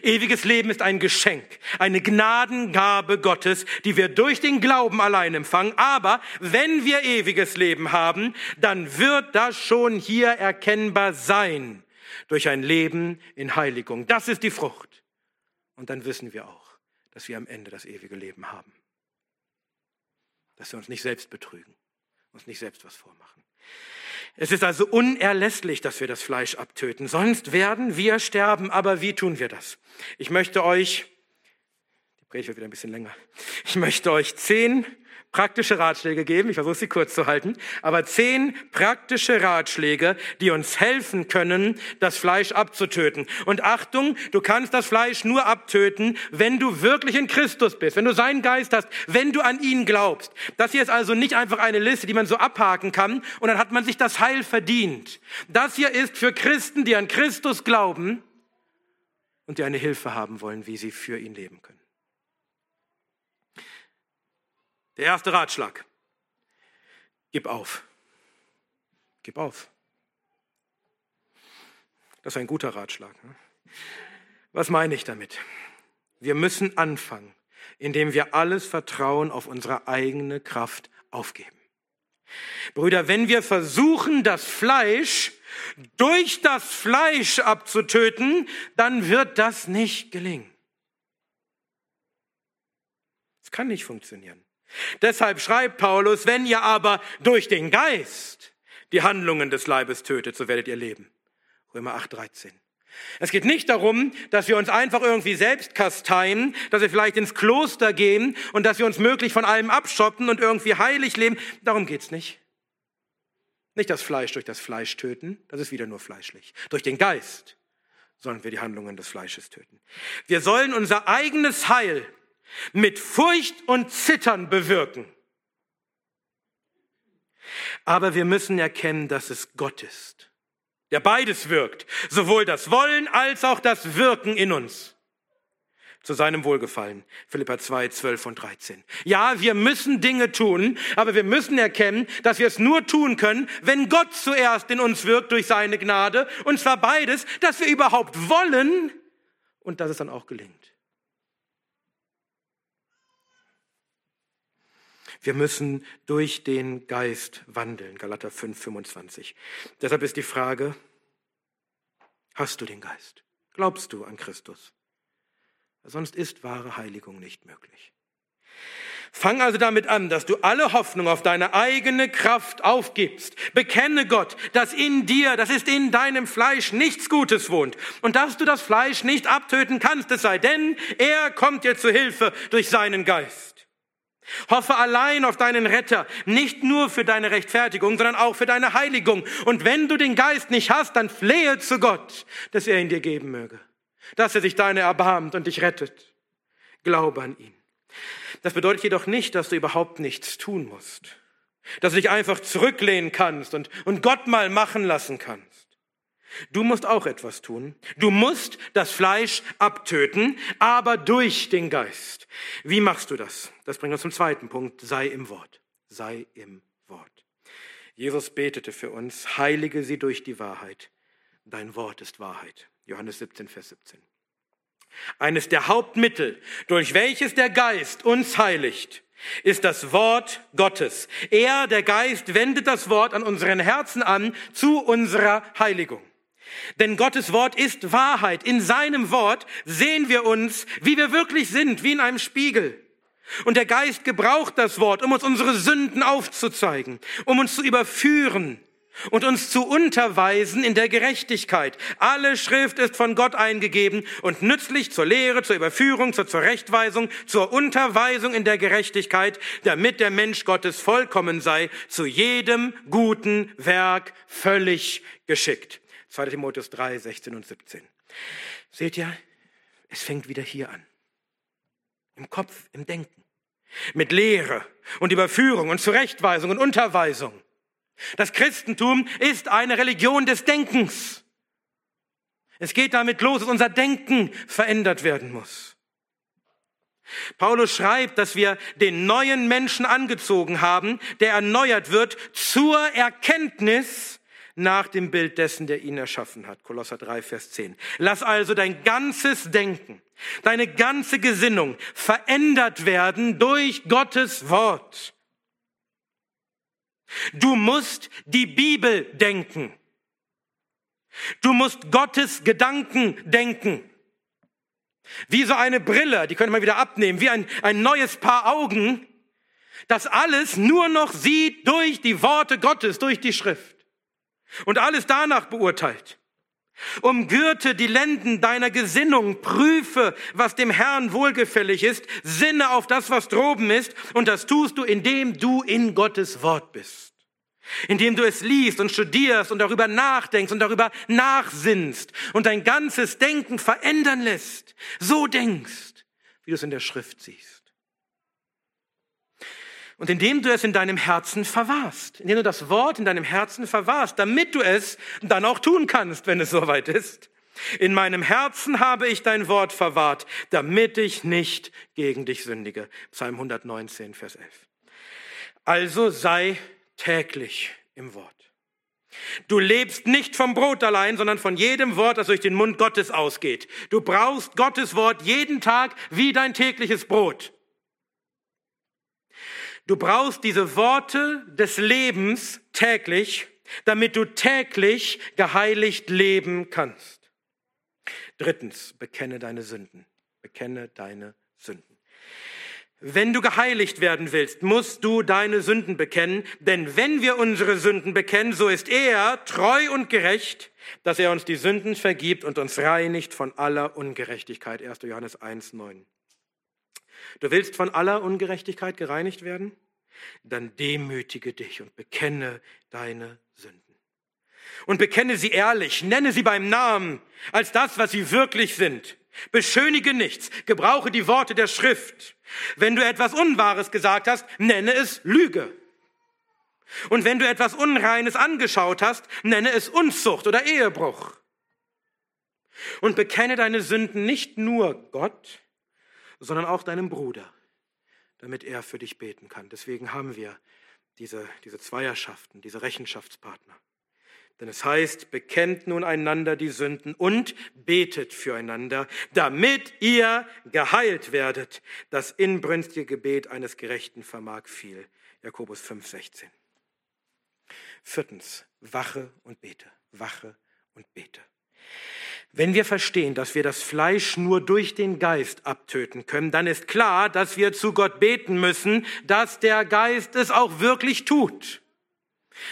A: Ewiges Leben ist ein Geschenk, eine Gnadengabe Gottes, die wir durch den Glauben allein empfangen. Aber wenn wir ewiges Leben haben, dann wird das schon hier erkennbar sein durch ein Leben in Heiligung. Das ist die Frucht. Und dann wissen wir auch, dass wir am Ende das ewige Leben haben. Dass wir uns nicht selbst betrügen, uns nicht selbst was vormachen. Es ist also unerlässlich, dass wir das Fleisch abtöten, sonst werden wir sterben. Aber wie tun wir das? Ich möchte euch, die Predigt wird wieder ein bisschen länger, ich möchte euch zehn praktische Ratschläge geben. Ich versuche sie kurz zu halten. Aber zehn praktische Ratschläge, die uns helfen können, das Fleisch abzutöten. Und Achtung, du kannst das Fleisch nur abtöten, wenn du wirklich in Christus bist, wenn du seinen Geist hast, wenn du an ihn glaubst. Das hier ist also nicht einfach eine Liste, die man so abhaken kann und dann hat man sich das Heil verdient. Das hier ist für Christen, die an Christus glauben und die eine Hilfe haben wollen, wie sie für ihn leben können. Der erste Ratschlag. Gib auf. Gib auf. Das ist ein guter Ratschlag. Ne? Was meine ich damit? Wir müssen anfangen, indem wir alles Vertrauen auf unsere eigene Kraft aufgeben. Brüder, wenn wir versuchen, das Fleisch durch das Fleisch abzutöten, dann wird das nicht gelingen. Es kann nicht funktionieren. Deshalb schreibt Paulus, wenn ihr aber durch den Geist die Handlungen des Leibes tötet, so werdet ihr leben. Römer 8, 13. Es geht nicht darum, dass wir uns einfach irgendwie selbst kasteien, dass wir vielleicht ins Kloster gehen und dass wir uns möglich von allem abschotten und irgendwie heilig leben. Darum geht's nicht. Nicht das Fleisch durch das Fleisch töten, das ist wieder nur fleischlich. Durch den Geist sollen wir die Handlungen des Fleisches töten. Wir sollen unser eigenes Heil mit Furcht und Zittern bewirken. Aber wir müssen erkennen, dass es Gott ist, der beides wirkt, sowohl das Wollen als auch das Wirken in uns. Zu seinem Wohlgefallen. Philippa 2, 12 und 13. Ja, wir müssen Dinge tun, aber wir müssen erkennen, dass wir es nur tun können, wenn Gott zuerst in uns wirkt durch seine Gnade. Und zwar beides, dass wir überhaupt wollen und dass es dann auch gelingt. Wir müssen durch den Geist wandeln. Galater 5, 25. Deshalb ist die Frage, Hast du den Geist? Glaubst du an Christus? Sonst ist wahre Heiligung nicht möglich. Fang also damit an, dass du alle Hoffnung auf deine eigene Kraft aufgibst. Bekenne Gott, dass in dir, das ist in deinem Fleisch nichts Gutes wohnt und dass du das Fleisch nicht abtöten kannst, es sei denn, er kommt dir zu Hilfe durch seinen Geist. Hoffe allein auf deinen Retter, nicht nur für deine Rechtfertigung, sondern auch für deine Heiligung. Und wenn du den Geist nicht hast, dann flehe zu Gott, dass er ihn dir geben möge, dass er sich deine erbarmt und dich rettet. Glaube an ihn. Das bedeutet jedoch nicht, dass du überhaupt nichts tun musst, dass du dich einfach zurücklehnen kannst und, und Gott mal machen lassen kannst. Du musst auch etwas tun. Du musst das Fleisch abtöten, aber durch den Geist. Wie machst du das? Das bringt uns zum zweiten Punkt. Sei im Wort. Sei im Wort. Jesus betete für uns, heilige sie durch die Wahrheit. Dein Wort ist Wahrheit. Johannes 17, Vers 17. Eines der Hauptmittel, durch welches der Geist uns heiligt, ist das Wort Gottes. Er, der Geist, wendet das Wort an unseren Herzen an zu unserer Heiligung. Denn Gottes Wort ist Wahrheit. In seinem Wort sehen wir uns, wie wir wirklich sind, wie in einem Spiegel. Und der Geist gebraucht das Wort, um uns unsere Sünden aufzuzeigen, um uns zu überführen, und uns zu unterweisen in der Gerechtigkeit. Alle Schrift ist von Gott eingegeben und nützlich zur Lehre, zur Überführung, zur Zurechtweisung, zur Unterweisung in der Gerechtigkeit, damit der Mensch Gottes vollkommen sei, zu jedem guten Werk völlig geschickt. 2 Timotheus 3, 16 und 17. Seht ihr, es fängt wieder hier an. Im Kopf, im Denken. Mit Lehre und Überführung und Zurechtweisung und Unterweisung. Das Christentum ist eine Religion des Denkens. Es geht damit los, dass unser Denken verändert werden muss. Paulus schreibt, dass wir den neuen Menschen angezogen haben, der erneuert wird zur Erkenntnis nach dem Bild dessen, der ihn erschaffen hat. Kolosser 3, Vers 10. Lass also dein ganzes Denken, deine ganze Gesinnung verändert werden durch Gottes Wort. Du musst die Bibel denken. Du musst Gottes Gedanken denken. Wie so eine Brille, die könnte man wieder abnehmen, wie ein, ein neues Paar Augen, das alles nur noch sieht durch die Worte Gottes, durch die Schrift. Und alles danach beurteilt. Umgürte die Lenden deiner Gesinnung, prüfe, was dem Herrn wohlgefällig ist, sinne auf das, was droben ist, und das tust du, indem du in Gottes Wort bist. Indem du es liest und studierst und darüber nachdenkst und darüber nachsinnst und dein ganzes Denken verändern lässt. So denkst, wie du es in der Schrift siehst. Und indem du es in deinem Herzen verwahrst, indem du das Wort in deinem Herzen verwahrst, damit du es dann auch tun kannst, wenn es soweit ist. In meinem Herzen habe ich dein Wort verwahrt, damit ich nicht gegen dich sündige. Psalm 119, Vers 11. Also sei täglich im Wort. Du lebst nicht vom Brot allein, sondern von jedem Wort, das durch den Mund Gottes ausgeht. Du brauchst Gottes Wort jeden Tag wie dein tägliches Brot. Du brauchst diese Worte des Lebens täglich, damit du täglich geheiligt leben kannst. Drittens, bekenne deine Sünden. Bekenne deine Sünden. Wenn du geheiligt werden willst, musst du deine Sünden bekennen, denn wenn wir unsere Sünden bekennen, so ist er treu und gerecht, dass er uns die Sünden vergibt und uns reinigt von aller Ungerechtigkeit. 1. Johannes 1, 9. Du willst von aller Ungerechtigkeit gereinigt werden? Dann demütige dich und bekenne deine Sünden. Und bekenne sie ehrlich, nenne sie beim Namen als das, was sie wirklich sind. Beschönige nichts, gebrauche die Worte der Schrift. Wenn du etwas Unwahres gesagt hast, nenne es Lüge. Und wenn du etwas Unreines angeschaut hast, nenne es Unzucht oder Ehebruch. Und bekenne deine Sünden nicht nur Gott, sondern auch deinem Bruder, damit er für dich beten kann. Deswegen haben wir diese, diese Zweierschaften, diese Rechenschaftspartner. Denn es heißt, bekennt nun einander die Sünden und betet füreinander, damit ihr geheilt werdet. Das inbrünstige Gebet eines Gerechten vermag viel. Jakobus 5, 16. Viertens, wache und bete, wache und bete. Wenn wir verstehen, dass wir das Fleisch nur durch den Geist abtöten können, dann ist klar, dass wir zu Gott beten müssen, dass der Geist es auch wirklich tut.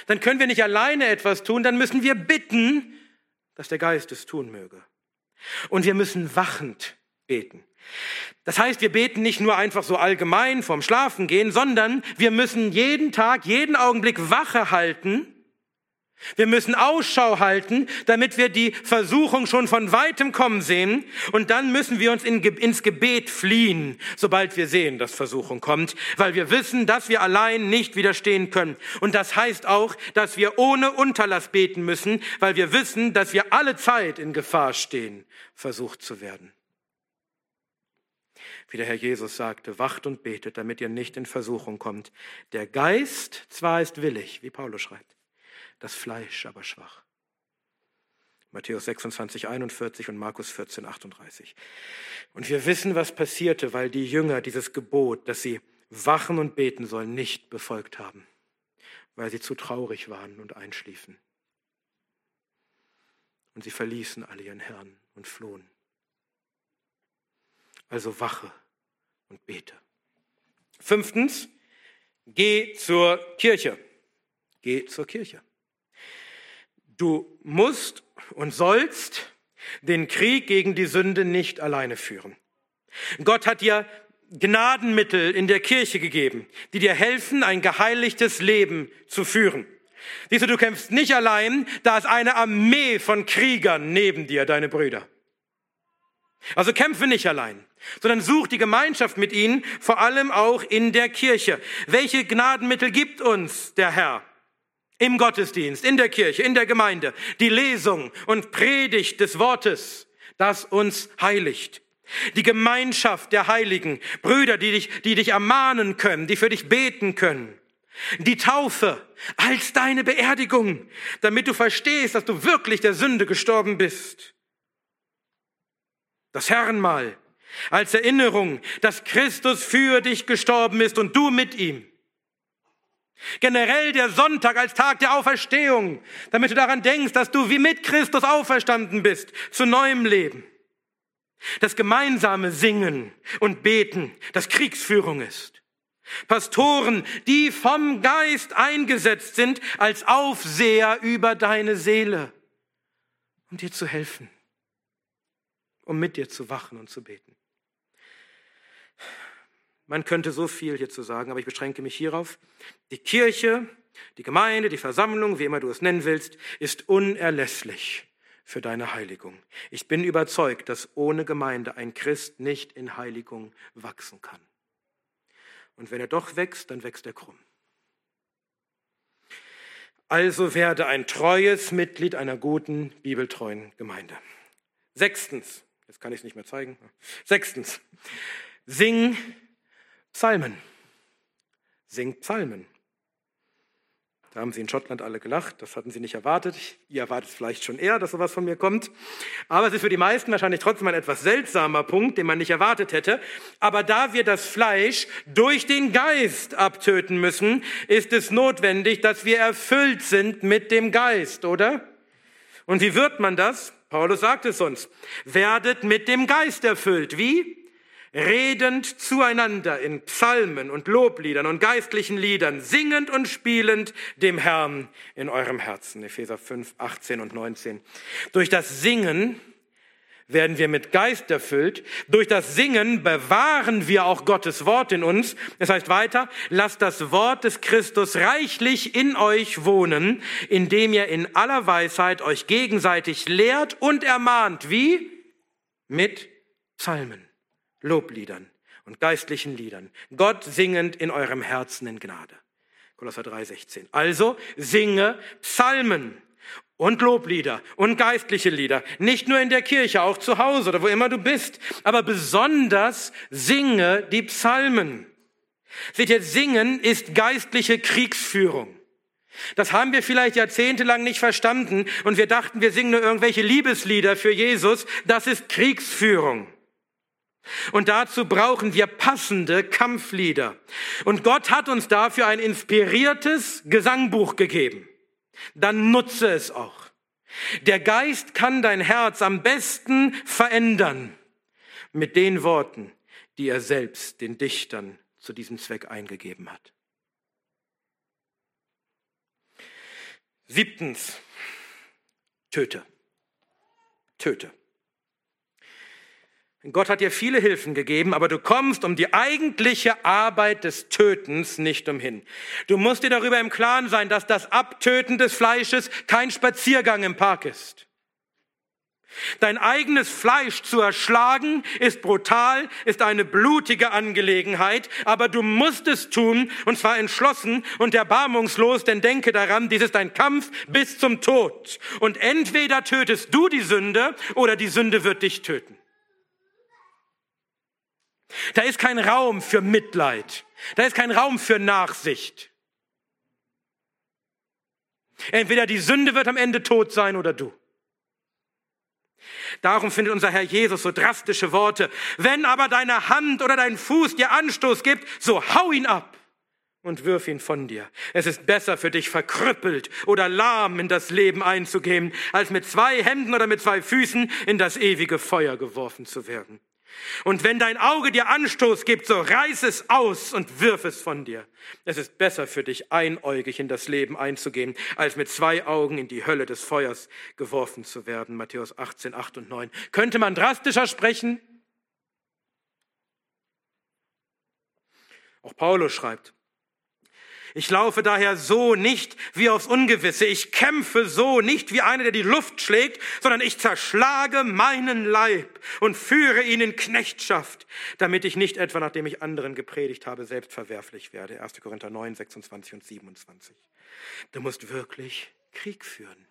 A: Dann können wir nicht alleine etwas tun, dann müssen wir bitten, dass der Geist es tun möge. Und wir müssen wachend beten. Das heißt, wir beten nicht nur einfach so allgemein vorm Schlafen gehen, sondern wir müssen jeden Tag, jeden Augenblick Wache halten. Wir müssen Ausschau halten, damit wir die Versuchung schon von weitem kommen sehen. Und dann müssen wir uns in, ins Gebet fliehen, sobald wir sehen, dass Versuchung kommt, weil wir wissen, dass wir allein nicht widerstehen können. Und das heißt auch, dass wir ohne Unterlass beten müssen, weil wir wissen, dass wir alle Zeit in Gefahr stehen, versucht zu werden wie der Herr Jesus sagte, wacht und betet, damit ihr nicht in Versuchung kommt. Der Geist zwar ist willig, wie Paulus schreibt, das Fleisch aber schwach. Matthäus 26, 41 und Markus 14, 38. Und wir wissen, was passierte, weil die Jünger dieses Gebot, dass sie wachen und beten sollen, nicht befolgt haben, weil sie zu traurig waren und einschliefen. Und sie verließen alle ihren Herrn und flohen. Also wache und bete. Fünftens, geh zur Kirche. Geh zur Kirche. Du musst und sollst den Krieg gegen die Sünde nicht alleine führen. Gott hat dir Gnadenmittel in der Kirche gegeben, die dir helfen, ein geheiligtes Leben zu führen. Siehst du, du kämpfst nicht allein, da ist eine Armee von Kriegern neben dir, deine Brüder. Also kämpfe nicht allein, sondern such die Gemeinschaft mit ihnen, vor allem auch in der Kirche. Welche Gnadenmittel gibt uns der Herr? Im Gottesdienst, in der Kirche, in der Gemeinde. Die Lesung und Predigt des Wortes, das uns heiligt. Die Gemeinschaft der Heiligen, Brüder, die dich, die dich ermahnen können, die für dich beten können. Die Taufe als deine Beerdigung, damit du verstehst, dass du wirklich der Sünde gestorben bist das Herrenmal, als Erinnerung, dass Christus für dich gestorben ist und du mit ihm. Generell der Sonntag als Tag der Auferstehung, damit du daran denkst, dass du wie mit Christus auferstanden bist zu neuem Leben. Das gemeinsame Singen und Beten, das Kriegsführung ist. Pastoren, die vom Geist eingesetzt sind als Aufseher über deine Seele, um dir zu helfen um mit dir zu wachen und zu beten. Man könnte so viel hierzu sagen, aber ich beschränke mich hierauf. Die Kirche, die Gemeinde, die Versammlung, wie immer du es nennen willst, ist unerlässlich für deine Heiligung. Ich bin überzeugt, dass ohne Gemeinde ein Christ nicht in Heiligung wachsen kann. Und wenn er doch wächst, dann wächst er krumm. Also werde ein treues Mitglied einer guten, bibeltreuen Gemeinde. Sechstens, Jetzt kann ich es nicht mehr zeigen. Sechstens, sing Psalmen. Sing Psalmen. Da haben sie in Schottland alle gelacht, das hatten sie nicht erwartet. Ihr erwartet vielleicht schon eher, dass sowas von mir kommt. Aber es ist für die meisten wahrscheinlich trotzdem ein etwas seltsamer Punkt, den man nicht erwartet hätte. Aber da wir das Fleisch durch den Geist abtöten müssen, ist es notwendig, dass wir erfüllt sind mit dem Geist, oder? Und wie wird man das? Paulus sagt es uns. Werdet mit dem Geist erfüllt. Wie? Redend zueinander in Psalmen und Lobliedern und geistlichen Liedern, singend und spielend dem Herrn in eurem Herzen. Epheser 5, 18 und 19. Durch das Singen werden wir mit Geist erfüllt. Durch das Singen bewahren wir auch Gottes Wort in uns. Es heißt weiter, lasst das Wort des Christus reichlich in euch wohnen, indem ihr in aller Weisheit euch gegenseitig lehrt und ermahnt. Wie? Mit Psalmen, Lobliedern und geistlichen Liedern. Gott singend in eurem Herzen in Gnade. Kolosser 3,16. Also singe Psalmen und Loblieder und geistliche Lieder. Nicht nur in der Kirche, auch zu Hause oder wo immer du bist. Aber besonders singe die Psalmen. Seht ihr, singen ist geistliche Kriegsführung. Das haben wir vielleicht jahrzehntelang nicht verstanden und wir dachten, wir singen nur irgendwelche Liebeslieder für Jesus. Das ist Kriegsführung. Und dazu brauchen wir passende Kampflieder. Und Gott hat uns dafür ein inspiriertes Gesangbuch gegeben dann nutze es auch. Der Geist kann dein Herz am besten verändern mit den Worten, die er selbst den Dichtern zu diesem Zweck eingegeben hat. Siebtens, töte. Töte. Gott hat dir viele Hilfen gegeben, aber du kommst um die eigentliche Arbeit des Tötens nicht umhin. Du musst dir darüber im Klaren sein, dass das Abtöten des Fleisches kein Spaziergang im Park ist. Dein eigenes Fleisch zu erschlagen ist brutal, ist eine blutige Angelegenheit, aber du musst es tun, und zwar entschlossen und erbarmungslos, denn denke daran, dies ist ein Kampf bis zum Tod. Und entweder tötest du die Sünde oder die Sünde wird dich töten. Da ist kein Raum für Mitleid. Da ist kein Raum für Nachsicht. Entweder die Sünde wird am Ende tot sein oder du. Darum findet unser Herr Jesus so drastische Worte. Wenn aber deine Hand oder dein Fuß dir Anstoß gibt, so hau ihn ab und wirf ihn von dir. Es ist besser für dich, verkrüppelt oder lahm in das Leben einzugehen, als mit zwei Händen oder mit zwei Füßen in das ewige Feuer geworfen zu werden. Und wenn dein Auge dir Anstoß gibt, so reiß es aus und wirf es von dir. Es ist besser für dich, einäugig in das Leben einzugehen, als mit zwei Augen in die Hölle des Feuers geworfen zu werden. Matthäus 18, 8 und 9. Könnte man drastischer sprechen? Auch Paulus schreibt, ich laufe daher so nicht wie aufs Ungewisse. Ich kämpfe so nicht wie einer, der die Luft schlägt, sondern ich zerschlage meinen Leib und führe ihn in Knechtschaft, damit ich nicht etwa, nachdem ich anderen gepredigt habe, selbst verwerflich werde. 1. Korinther 9, 26 und 27. Du musst wirklich Krieg führen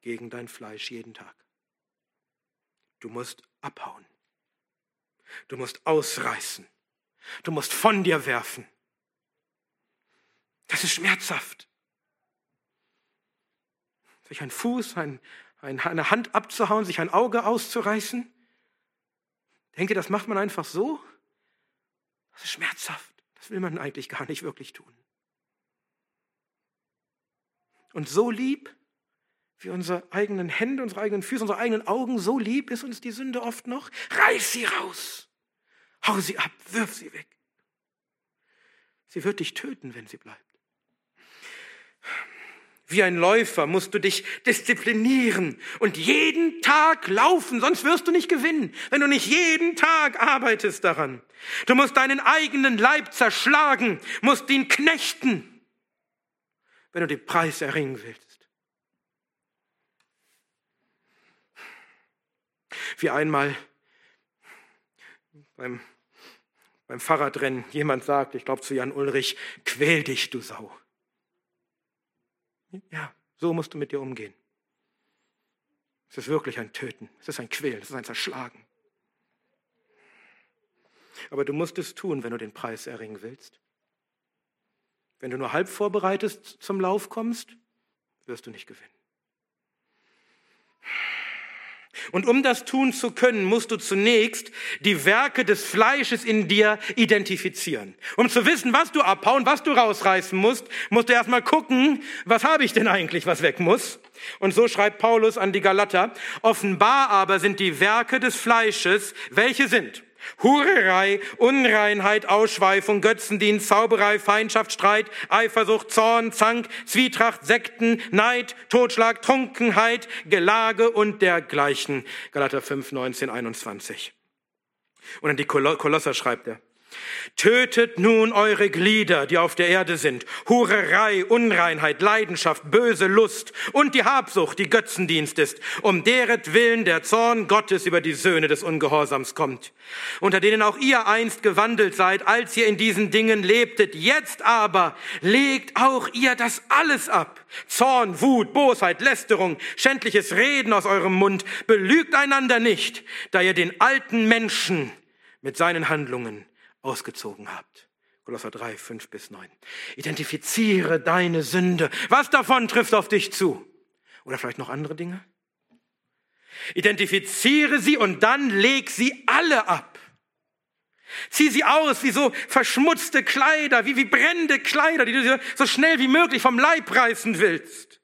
A: gegen dein Fleisch jeden Tag. Du musst abhauen. Du musst ausreißen. Du musst von dir werfen. Das ist schmerzhaft. Sich ein Fuß, ein, ein, eine Hand abzuhauen, sich ein Auge auszureißen. Denke, das macht man einfach so? Das ist schmerzhaft. Das will man eigentlich gar nicht wirklich tun. Und so lieb, wie unsere eigenen Hände, unsere eigenen Füße, unsere eigenen Augen, so lieb ist uns die Sünde oft noch. Reiß sie raus. Hau sie ab, wirf sie weg. Sie wird dich töten, wenn sie bleibt. Wie ein Läufer musst du dich disziplinieren und jeden Tag laufen, sonst wirst du nicht gewinnen, wenn du nicht jeden Tag arbeitest daran. Du musst deinen eigenen Leib zerschlagen, musst ihn knechten, wenn du den Preis erringen willst. Wie einmal beim, beim Fahrradrennen jemand sagt, ich glaube zu Jan Ulrich, quäl dich, du Sau. Ja, so musst du mit dir umgehen. Es ist wirklich ein Töten, es ist ein Quälen, es ist ein Zerschlagen. Aber du musst es tun, wenn du den Preis erringen willst. Wenn du nur halb vorbereitet zum Lauf kommst, wirst du nicht gewinnen. Und um das tun zu können, musst du zunächst die Werke des Fleisches in dir identifizieren. Um zu wissen, was du abhauen, was du rausreißen musst, musst du erstmal gucken, was habe ich denn eigentlich, was weg muss. Und so schreibt Paulus an die Galater, offenbar aber sind die Werke des Fleisches, welche sind Hurerei, Unreinheit, Ausschweifung, Götzendienst, Zauberei, Feindschaft, Streit, Eifersucht, Zorn, Zank, Zwietracht, Sekten, Neid, Totschlag, Trunkenheit, Gelage und dergleichen. Galater 5, 19, 21. Und an die Kolosser schreibt er. Tötet nun eure Glieder, die auf der Erde sind. Hurerei, Unreinheit, Leidenschaft, böse Lust und die Habsucht, die Götzendienst ist, um deret Willen der Zorn Gottes über die Söhne des Ungehorsams kommt, unter denen auch ihr einst gewandelt seid, als ihr in diesen Dingen lebtet. Jetzt aber legt auch ihr das alles ab. Zorn, Wut, Bosheit, Lästerung, schändliches Reden aus eurem Mund. Belügt einander nicht, da ihr den alten Menschen mit seinen Handlungen ausgezogen habt. Kolosser 3, 5 bis 9. Identifiziere deine Sünde. Was davon trifft auf dich zu? Oder vielleicht noch andere Dinge? Identifiziere sie und dann leg sie alle ab. Zieh sie aus wie so verschmutzte Kleider, wie, wie brennende Kleider, die du so schnell wie möglich vom Leib reißen willst.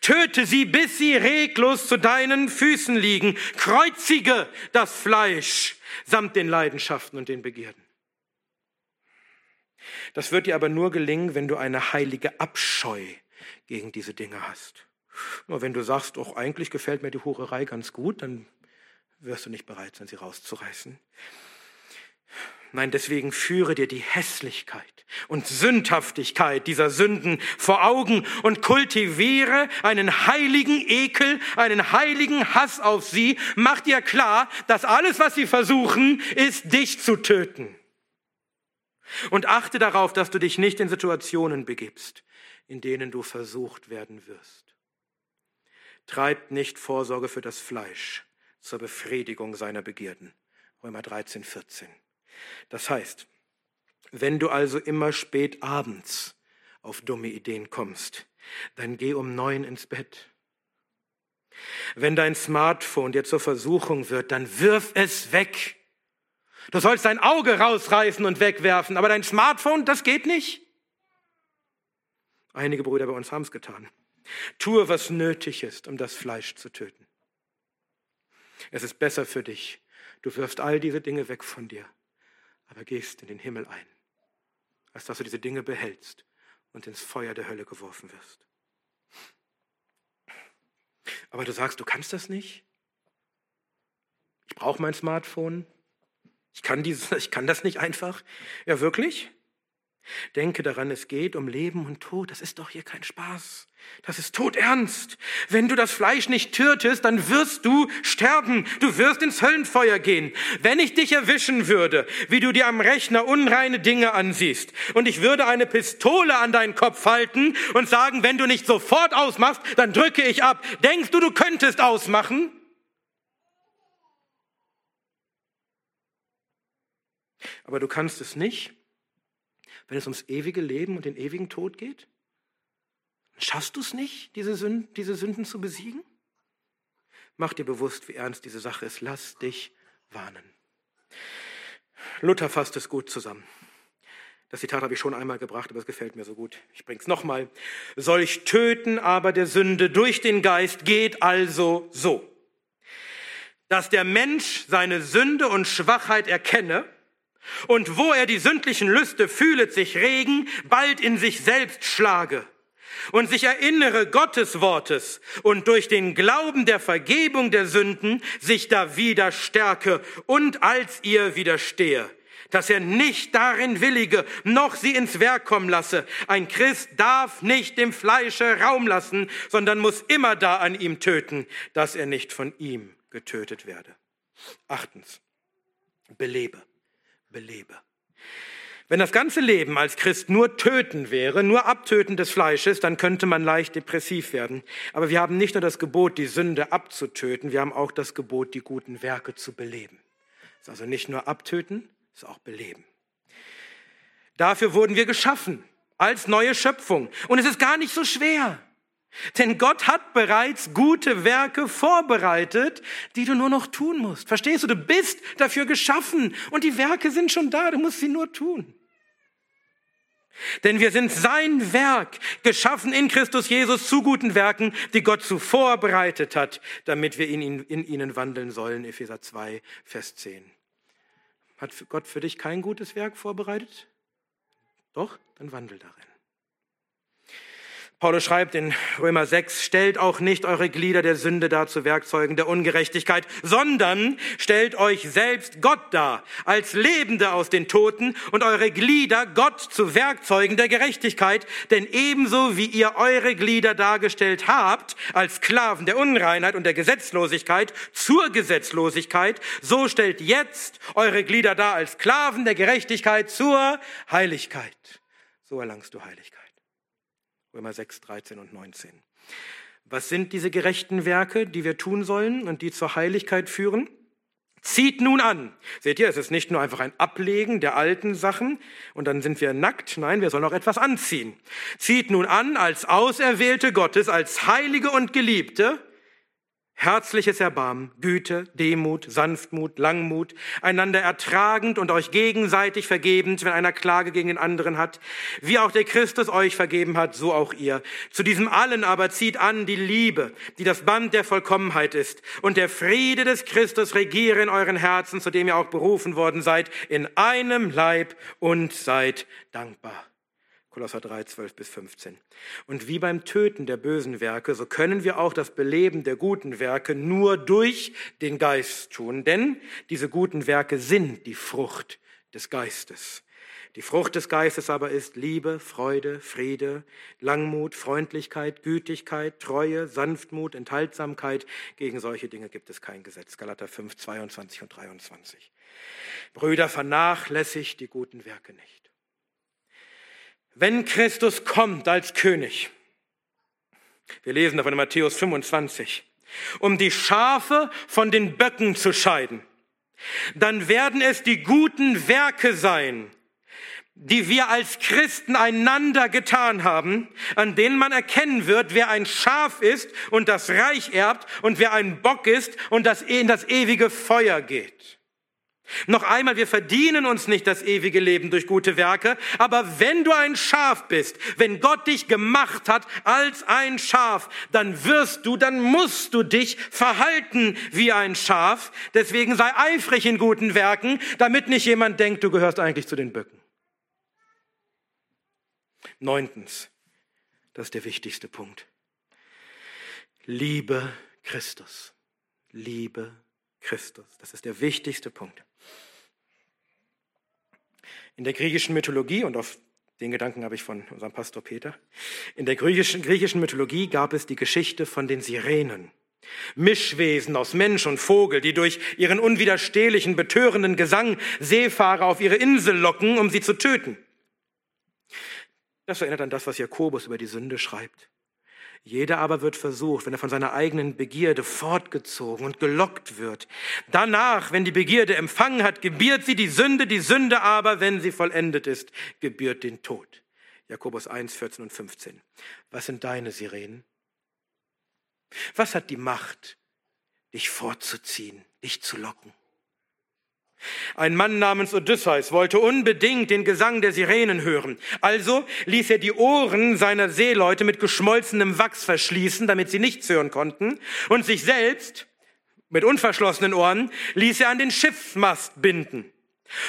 A: Töte sie, bis sie reglos zu deinen Füßen liegen. Kreuzige das Fleisch samt den Leidenschaften und den Begierden. Das wird dir aber nur gelingen, wenn du eine heilige Abscheu gegen diese Dinge hast. Nur wenn du sagst, auch eigentlich gefällt mir die Hurerei ganz gut, dann wirst du nicht bereit sein, sie rauszureißen. Nein, deswegen führe dir die Hässlichkeit und Sündhaftigkeit dieser Sünden vor Augen und kultiviere einen heiligen Ekel, einen heiligen Hass auf sie. Mach dir klar, dass alles, was sie versuchen, ist, dich zu töten. Und achte darauf, dass du dich nicht in Situationen begibst, in denen du versucht werden wirst. Treibt nicht Vorsorge für das Fleisch zur Befriedigung seiner Begierden. Römer 13, 14. Das heißt, wenn du also immer spät abends auf dumme Ideen kommst, dann geh um neun ins Bett. Wenn dein Smartphone dir zur Versuchung wird, dann wirf es weg. Du sollst dein Auge rausreißen und wegwerfen, aber dein Smartphone, das geht nicht. Einige Brüder bei uns haben es getan. Tue, was nötig ist, um das Fleisch zu töten. Es ist besser für dich. Du wirfst all diese Dinge weg von dir, aber gehst in den Himmel ein, als dass du diese Dinge behältst und ins Feuer der Hölle geworfen wirst. Aber du sagst, du kannst das nicht. Ich brauche mein Smartphone. Ich kann, dieses, ich kann das nicht einfach. Ja, wirklich? Denke daran, es geht um Leben und Tod. Das ist doch hier kein Spaß. Das ist todernst. Wenn du das Fleisch nicht tötest, dann wirst du sterben. Du wirst ins Höllenfeuer gehen. Wenn ich dich erwischen würde, wie du dir am Rechner unreine Dinge ansiehst, und ich würde eine Pistole an deinen Kopf halten und sagen, wenn du nicht sofort ausmachst, dann drücke ich ab. Denkst du, du könntest ausmachen? Aber du kannst es nicht, wenn es ums ewige Leben und den ewigen Tod geht? Schaffst du es nicht, diese Sünden, diese Sünden zu besiegen? Mach dir bewusst, wie ernst diese Sache ist. Lass dich warnen. Luther fasst es gut zusammen. Das Zitat habe ich schon einmal gebracht, aber es gefällt mir so gut. Ich bringe es nochmal. Solch Töten aber der Sünde durch den Geist geht also so, dass der Mensch seine Sünde und Schwachheit erkenne und wo er die sündlichen Lüste fühlet sich regen, bald in sich selbst schlage und sich erinnere Gottes Wortes und durch den Glauben der Vergebung der Sünden sich da wieder stärke und als ihr widerstehe, dass er nicht darin willige, noch sie ins Werk kommen lasse. Ein Christ darf nicht dem Fleische Raum lassen, sondern muss immer da an ihm töten, dass er nicht von ihm getötet werde. Achtens, belebe belebe. Wenn das ganze Leben als Christ nur töten wäre, nur Abtöten des Fleisches, dann könnte man leicht depressiv werden. Aber wir haben nicht nur das Gebot, die Sünde abzutöten, wir haben auch das Gebot, die guten Werke zu beleben. Das ist also nicht nur abtöten, es ist auch beleben. Dafür wurden wir geschaffen, als neue Schöpfung. Und es ist gar nicht so schwer. Denn Gott hat bereits gute Werke vorbereitet, die du nur noch tun musst. Verstehst du? Du bist dafür geschaffen und die Werke sind schon da, du musst sie nur tun. Denn wir sind sein Werk, geschaffen in Christus Jesus zu guten Werken, die Gott zuvor bereitet hat, damit wir in, in ihnen wandeln sollen. Epheser 2, Vers 10. Hat Gott für dich kein gutes Werk vorbereitet? Doch, dann wandel darin. Paulus schreibt in Römer 6, stellt auch nicht eure Glieder der Sünde dar zu Werkzeugen der Ungerechtigkeit, sondern stellt euch selbst Gott dar, als Lebende aus den Toten und eure Glieder Gott zu Werkzeugen der Gerechtigkeit, denn ebenso wie ihr eure Glieder dargestellt habt, als Sklaven der Unreinheit und der Gesetzlosigkeit zur Gesetzlosigkeit, so stellt jetzt eure Glieder dar als Sklaven der Gerechtigkeit zur Heiligkeit. So erlangst du Heiligkeit. Römer 6, 13 und 19. Was sind diese gerechten Werke, die wir tun sollen und die zur Heiligkeit führen? Zieht nun an. Seht ihr, es ist nicht nur einfach ein Ablegen der alten Sachen und dann sind wir nackt. Nein, wir sollen auch etwas anziehen. Zieht nun an als Auserwählte Gottes, als Heilige und Geliebte, herzliches Erbarmen, Güte, Demut, Sanftmut, Langmut, einander ertragend und euch gegenseitig vergebend, wenn einer Klage gegen den anderen hat, wie auch der Christus euch vergeben hat, so auch ihr. Zu diesem allen aber zieht an die Liebe, die das Band der Vollkommenheit ist, und der Friede des Christus regiere in euren Herzen, zu dem ihr auch berufen worden seid, in einem Leib und seid dankbar. Kolosser 3, 12 bis 15. Und wie beim Töten der bösen Werke, so können wir auch das Beleben der guten Werke nur durch den Geist tun, denn diese guten Werke sind die Frucht des Geistes. Die Frucht des Geistes aber ist Liebe, Freude, Friede, Langmut, Freundlichkeit, Gütigkeit, Treue, Sanftmut, Enthaltsamkeit. Gegen solche Dinge gibt es kein Gesetz. Galater 5, 22 und 23. Brüder, vernachlässigt die guten Werke nicht wenn Christus kommt als König, wir lesen davon in Matthäus 25, um die Schafe von den Böcken zu scheiden, dann werden es die guten Werke sein, die wir als Christen einander getan haben, an denen man erkennen wird, wer ein Schaf ist und das Reich erbt und wer ein Bock ist und das in das ewige Feuer geht. Noch einmal, wir verdienen uns nicht das ewige Leben durch gute Werke, aber wenn du ein Schaf bist, wenn Gott dich gemacht hat als ein Schaf, dann wirst du, dann musst du dich verhalten wie ein Schaf. Deswegen sei eifrig in guten Werken, damit nicht jemand denkt, du gehörst eigentlich zu den Böcken. Neuntens, das ist der wichtigste Punkt. Liebe Christus. Liebe Christus. Das ist der wichtigste Punkt. In der griechischen Mythologie, und auf den Gedanken habe ich von unserem Pastor Peter, in der griechischen, griechischen Mythologie gab es die Geschichte von den Sirenen. Mischwesen aus Mensch und Vogel, die durch ihren unwiderstehlichen, betörenden Gesang Seefahrer auf ihre Insel locken, um sie zu töten. Das erinnert an das, was Jakobus über die Sünde schreibt. Jeder aber wird versucht, wenn er von seiner eigenen Begierde fortgezogen und gelockt wird. Danach, wenn die Begierde empfangen hat, gebiert sie die Sünde, die Sünde aber, wenn sie vollendet ist, gebiert den Tod. Jakobus 1, 14 und 15. Was sind deine Sirenen? Was hat die Macht, dich fortzuziehen, dich zu locken? Ein Mann namens Odysseus wollte unbedingt den Gesang der Sirenen hören. Also ließ er die Ohren seiner Seeleute mit geschmolzenem Wachs verschließen, damit sie nichts hören konnten, und sich selbst mit unverschlossenen Ohren ließ er an den Schiffsmast binden.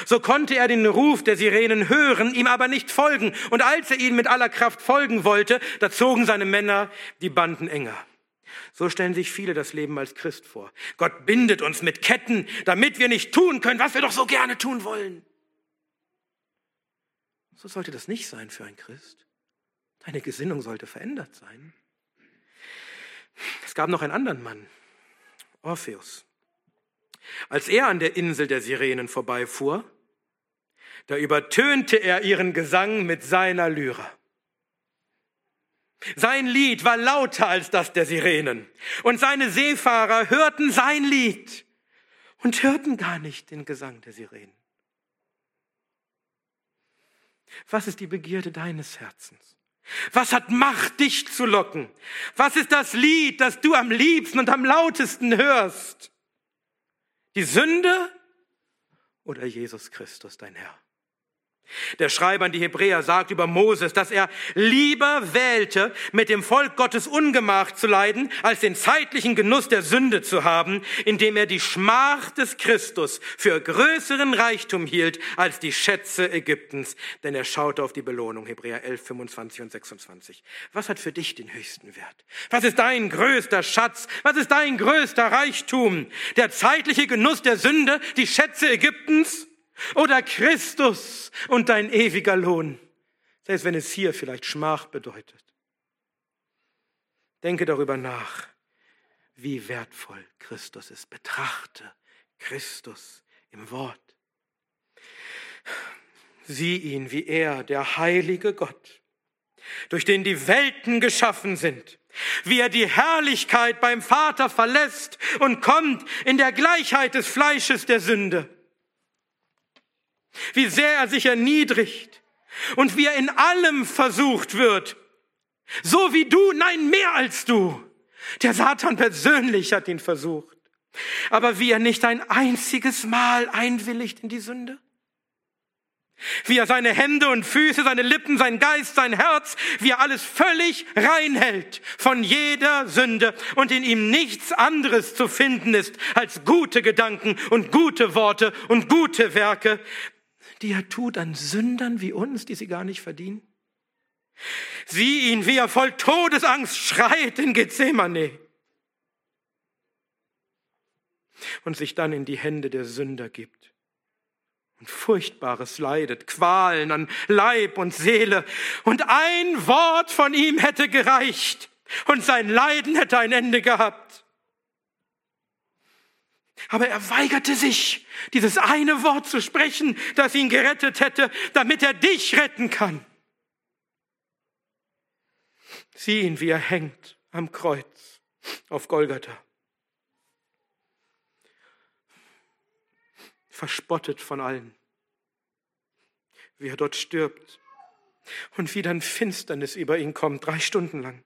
A: So konnte er den Ruf der Sirenen hören, ihm aber nicht folgen. Und als er ihnen mit aller Kraft folgen wollte, da zogen seine Männer die Banden enger. So stellen sich viele das Leben als Christ vor. Gott bindet uns mit Ketten, damit wir nicht tun können, was wir doch so gerne tun wollen. So sollte das nicht sein für ein Christ. Deine Gesinnung sollte verändert sein. Es gab noch einen anderen Mann, Orpheus. Als er an der Insel der Sirenen vorbeifuhr, da übertönte er ihren Gesang mit seiner Lyra. Sein Lied war lauter als das der Sirenen. Und seine Seefahrer hörten sein Lied und hörten gar nicht den Gesang der Sirenen. Was ist die Begierde deines Herzens? Was hat Macht, dich zu locken? Was ist das Lied, das du am liebsten und am lautesten hörst? Die Sünde oder Jesus Christus, dein Herr? Der Schreiber an die Hebräer sagt über Moses, dass er lieber wählte, mit dem Volk Gottes Ungemach zu leiden, als den zeitlichen Genuss der Sünde zu haben, indem er die Schmach des Christus für größeren Reichtum hielt als die Schätze Ägyptens, denn er schaute auf die Belohnung, Hebräer 11, 25 und 26. Was hat für dich den höchsten Wert? Was ist dein größter Schatz? Was ist dein größter Reichtum? Der zeitliche Genuss der Sünde, die Schätze Ägyptens? Oder Christus und dein ewiger Lohn, selbst wenn es hier vielleicht Schmach bedeutet. Denke darüber nach, wie wertvoll Christus ist. Betrachte Christus im Wort. Sieh ihn, wie er, der heilige Gott, durch den die Welten geschaffen sind, wie er die Herrlichkeit beim Vater verlässt und kommt in der Gleichheit des Fleisches der Sünde wie sehr er sich erniedrigt und wie er in allem versucht wird. So wie du, nein, mehr als du. Der Satan persönlich hat ihn versucht. Aber wie er nicht ein einziges Mal einwilligt in die Sünde. Wie er seine Hände und Füße, seine Lippen, sein Geist, sein Herz, wie er alles völlig reinhält von jeder Sünde und in ihm nichts anderes zu finden ist als gute Gedanken und gute Worte und gute Werke, die er tut an Sündern wie uns, die sie gar nicht verdienen. Sieh ihn, wie er voll Todesangst schreit in Gethsemane und sich dann in die Hände der Sünder gibt und Furchtbares leidet, Qualen an Leib und Seele. Und ein Wort von ihm hätte gereicht und sein Leiden hätte ein Ende gehabt. Aber er weigerte sich, dieses eine Wort zu sprechen, das ihn gerettet hätte, damit er dich retten kann. Sieh ihn, wie er hängt am Kreuz auf Golgatha. verspottet von allen. Wie er dort stirbt und wie dann Finsternis über ihn kommt, drei Stunden lang.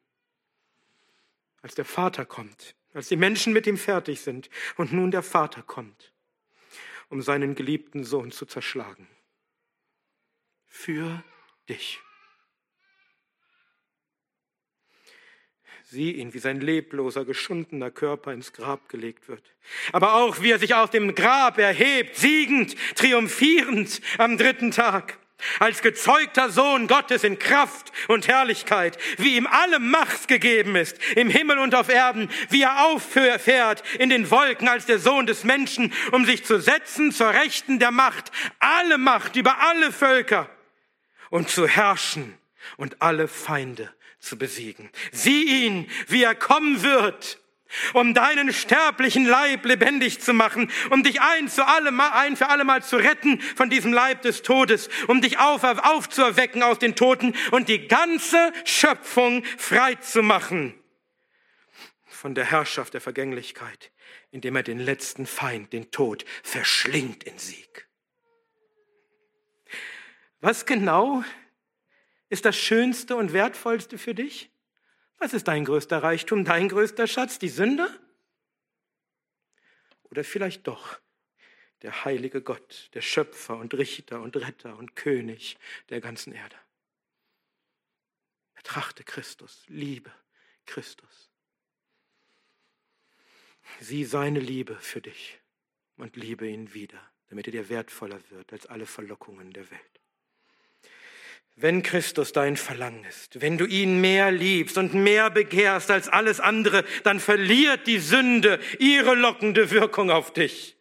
A: Als der Vater kommt, als die Menschen mit ihm fertig sind und nun der Vater kommt, um seinen geliebten Sohn zu zerschlagen. Für dich. Sieh ihn, wie sein lebloser, geschundener Körper ins Grab gelegt wird. Aber auch, wie er sich aus dem Grab erhebt, siegend, triumphierend am dritten Tag. Als gezeugter Sohn Gottes in Kraft und Herrlichkeit, wie ihm alle Macht gegeben ist, im Himmel und auf Erden, wie er auffährt in den Wolken als der Sohn des Menschen, um sich zu setzen zur Rechten der Macht, alle Macht über alle Völker und zu herrschen und alle Feinde zu besiegen. Sieh ihn, wie er kommen wird, um deinen sterblichen Leib lebendig zu machen, um dich ein, zu allem, ein für allemal zu retten von diesem Leib des Todes, um dich auf, aufzuerwecken aus den Toten und die ganze Schöpfung frei zu machen von der Herrschaft der Vergänglichkeit, indem er den letzten Feind, den Tod, verschlingt in Sieg. Was genau ist das Schönste und Wertvollste für dich? Was ist dein größter Reichtum, dein größter Schatz, die Sünde? Oder vielleicht doch der heilige Gott, der Schöpfer und Richter und Retter und König der ganzen Erde. Betrachte Christus, liebe Christus. Sieh seine Liebe für dich und liebe ihn wieder, damit er dir wertvoller wird als alle Verlockungen der Welt. Wenn Christus dein Verlangen ist, wenn du ihn mehr liebst und mehr begehrst als alles andere, dann verliert die Sünde ihre lockende Wirkung auf dich.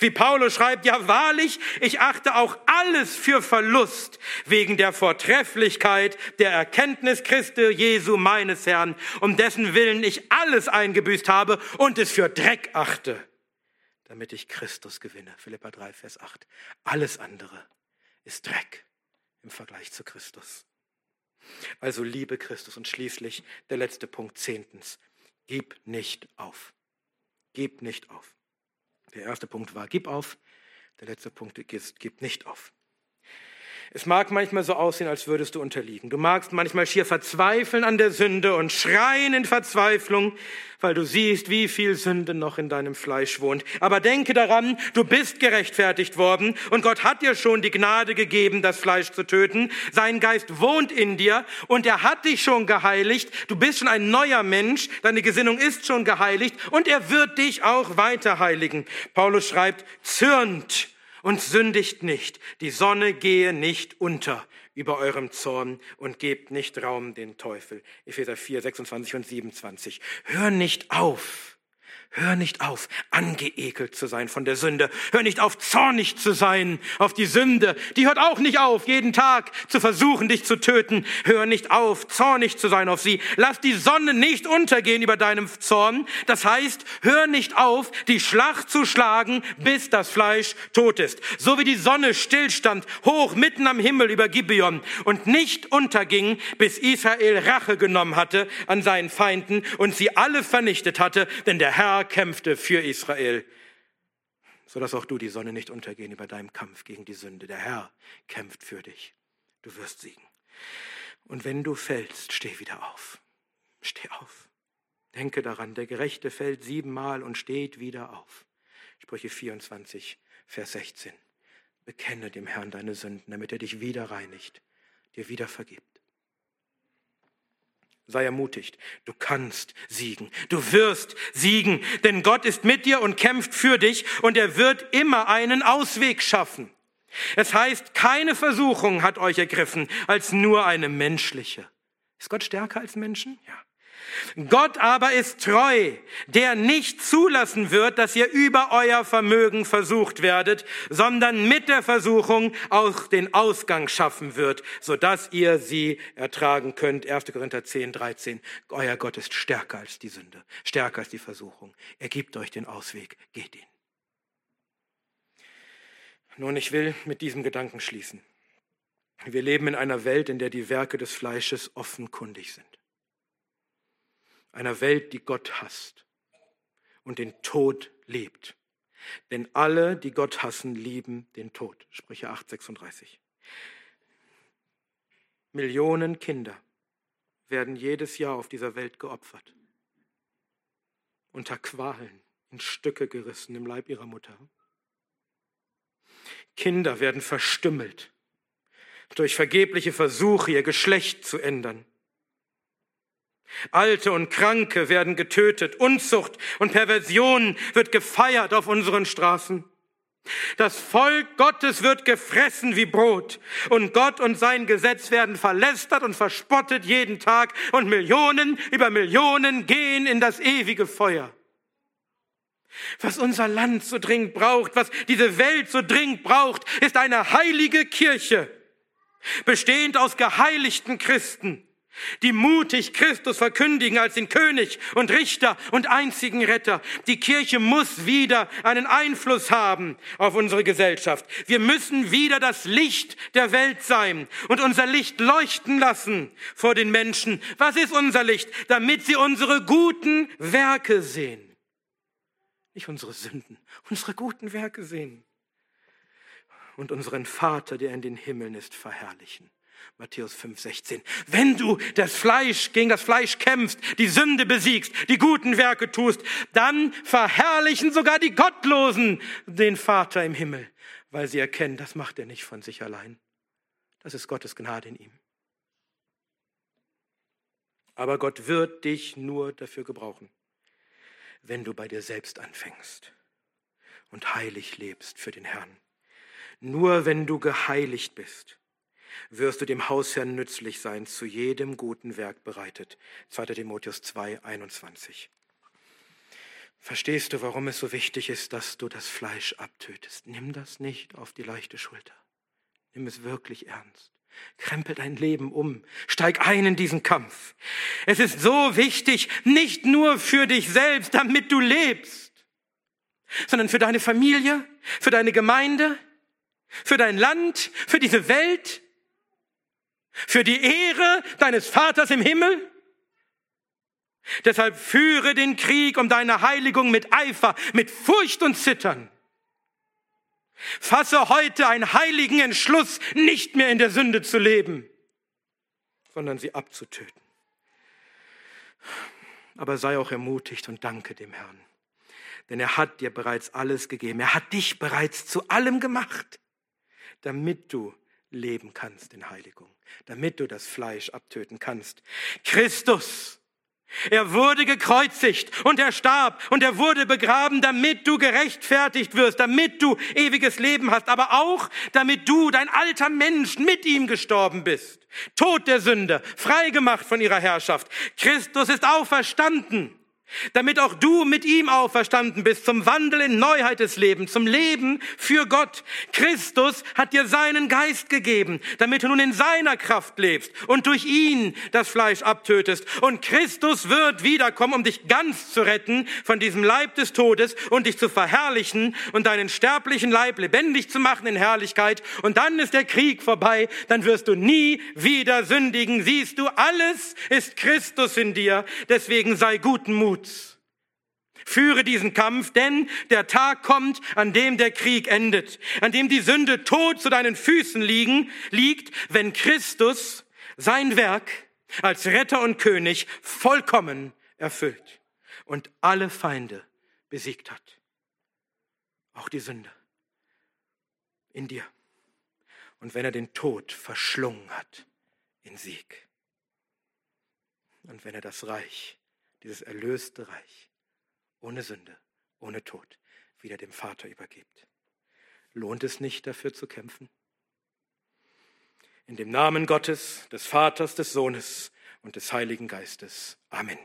A: Wie Paulus schreibt, ja wahrlich, ich achte auch alles für Verlust wegen der Vortrefflichkeit der Erkenntnis Christi Jesu meines Herrn, um dessen Willen ich alles eingebüßt habe und es für Dreck achte, damit ich Christus gewinne. Philippa 3, Vers 8. Alles andere ist Dreck im Vergleich zu Christus. Also liebe Christus und schließlich der letzte Punkt, zehntens, gib nicht auf. Gib nicht auf. Der erste Punkt war, gib auf. Der letzte Punkt ist, gib nicht auf. Es mag manchmal so aussehen, als würdest du unterliegen. Du magst manchmal schier verzweifeln an der Sünde und schreien in Verzweiflung, weil du siehst, wie viel Sünde noch in deinem Fleisch wohnt. Aber denke daran, du bist gerechtfertigt worden und Gott hat dir schon die Gnade gegeben, das Fleisch zu töten. Sein Geist wohnt in dir und er hat dich schon geheiligt. Du bist schon ein neuer Mensch, deine Gesinnung ist schon geheiligt und er wird dich auch weiter heiligen. Paulus schreibt, zürnt und sündigt nicht. Die Sonne gehe nicht unter über eurem Zorn und gebt nicht Raum den Teufel. Epheser 4, 26 und 27. Hör nicht auf Hör nicht auf, angeekelt zu sein von der Sünde. Hör nicht auf, zornig zu sein auf die Sünde. Die hört auch nicht auf, jeden Tag zu versuchen, dich zu töten. Hör nicht auf, zornig zu sein auf sie. Lass die Sonne nicht untergehen über deinem Zorn. Das heißt, hör nicht auf, die Schlacht zu schlagen, bis das Fleisch tot ist. So wie die Sonne stillstand, hoch mitten am Himmel über Gibeon und nicht unterging, bis Israel Rache genommen hatte an seinen Feinden und sie alle vernichtet hatte, denn der Herr kämpfte für Israel, sodass auch du die Sonne nicht untergehen über deinem Kampf gegen die Sünde. Der Herr kämpft für dich. Du wirst siegen. Und wenn du fällst, steh wieder auf. Steh auf. Denke daran, der Gerechte fällt siebenmal und steht wieder auf. Sprüche 24, Vers 16. Bekenne dem Herrn deine Sünden, damit er dich wieder reinigt, dir wieder vergibt. Sei ermutigt, du kannst siegen, du wirst siegen, denn Gott ist mit dir und kämpft für dich und er wird immer einen Ausweg schaffen. Es heißt, keine Versuchung hat euch ergriffen als nur eine menschliche. Ist Gott stärker als Menschen? Ja. Gott aber ist treu, der nicht zulassen wird, dass ihr über euer Vermögen versucht werdet, sondern mit der Versuchung auch den Ausgang schaffen wird, sodass ihr sie ertragen könnt. 1. Korinther 10, 13. Euer Gott ist stärker als die Sünde, stärker als die Versuchung. Er gibt euch den Ausweg, geht ihn. Nun, ich will mit diesem Gedanken schließen. Wir leben in einer Welt, in der die Werke des Fleisches offenkundig sind einer Welt, die Gott hasst und den Tod liebt. Denn alle, die Gott hassen, lieben den Tod. Sprüche 8, 36. Millionen Kinder werden jedes Jahr auf dieser Welt geopfert. Unter Qualen, in Stücke gerissen im Leib ihrer Mutter. Kinder werden verstümmelt durch vergebliche Versuche, ihr Geschlecht zu ändern. Alte und Kranke werden getötet, Unzucht und Perversion wird gefeiert auf unseren Straßen. Das Volk Gottes wird gefressen wie Brot und Gott und sein Gesetz werden verlästert und verspottet jeden Tag und Millionen über Millionen gehen in das ewige Feuer. Was unser Land so dringend braucht, was diese Welt so dringend braucht, ist eine heilige Kirche, bestehend aus geheiligten Christen, die mutig Christus verkündigen als den König und Richter und einzigen Retter. Die Kirche muss wieder einen Einfluss haben auf unsere Gesellschaft. Wir müssen wieder das Licht der Welt sein und unser Licht leuchten lassen vor den Menschen. Was ist unser Licht? Damit sie unsere guten Werke sehen. Nicht unsere Sünden, unsere guten Werke sehen. Und unseren Vater, der in den Himmeln ist, verherrlichen. Matthäus 5, 16. Wenn du das Fleisch gegen das Fleisch kämpfst, die Sünde besiegst, die guten Werke tust, dann verherrlichen sogar die Gottlosen den Vater im Himmel, weil sie erkennen, das macht er nicht von sich allein. Das ist Gottes Gnade in ihm. Aber Gott wird dich nur dafür gebrauchen, wenn du bei dir selbst anfängst und heilig lebst für den Herrn. Nur wenn du geheiligt bist wirst du dem Hausherrn nützlich sein, zu jedem guten Werk bereitet. 2. Timotheus 2, 21. Verstehst du, warum es so wichtig ist, dass du das Fleisch abtötest? Nimm das nicht auf die leichte Schulter. Nimm es wirklich ernst. Krempel dein Leben um. Steig ein in diesen Kampf. Es ist so wichtig, nicht nur für dich selbst, damit du lebst, sondern für deine Familie, für deine Gemeinde, für dein Land, für diese Welt, für die Ehre deines Vaters im Himmel? Deshalb führe den Krieg um deine Heiligung mit Eifer, mit Furcht und Zittern. Fasse heute einen heiligen Entschluss, nicht mehr in der Sünde zu leben, sondern sie abzutöten. Aber sei auch ermutigt und danke dem Herrn, denn er hat dir bereits alles gegeben. Er hat dich bereits zu allem gemacht, damit du leben kannst in Heiligung, damit du das Fleisch abtöten kannst. Christus, er wurde gekreuzigt und er starb und er wurde begraben, damit du gerechtfertigt wirst, damit du ewiges Leben hast, aber auch damit du, dein alter Mensch, mit ihm gestorben bist. Tod der Sünde, freigemacht von ihrer Herrschaft. Christus ist auferstanden damit auch du mit ihm auferstanden bist zum Wandel in Neuheit des Lebens, zum Leben für Gott. Christus hat dir seinen Geist gegeben, damit du nun in seiner Kraft lebst und durch ihn das Fleisch abtötest. Und Christus wird wiederkommen, um dich ganz zu retten von diesem Leib des Todes und dich zu verherrlichen und deinen sterblichen Leib lebendig zu machen in Herrlichkeit. Und dann ist der Krieg vorbei, dann wirst du nie wieder sündigen. Siehst du, alles ist Christus in dir, deswegen sei guten Mut Muts. Führe diesen Kampf, denn der Tag kommt, an dem der Krieg endet, an dem die Sünde tot zu deinen Füßen liegen, liegt, wenn Christus sein Werk als Retter und König vollkommen erfüllt. und alle Feinde besiegt hat. Auch die Sünde in dir. Und wenn er den Tod verschlungen hat in Sieg. Und wenn er das Reich, dieses erlöste Reich, ohne Sünde, ohne Tod, wieder dem Vater übergibt. Lohnt es nicht, dafür zu kämpfen? In dem Namen Gottes, des Vaters, des Sohnes und des Heiligen Geistes. Amen.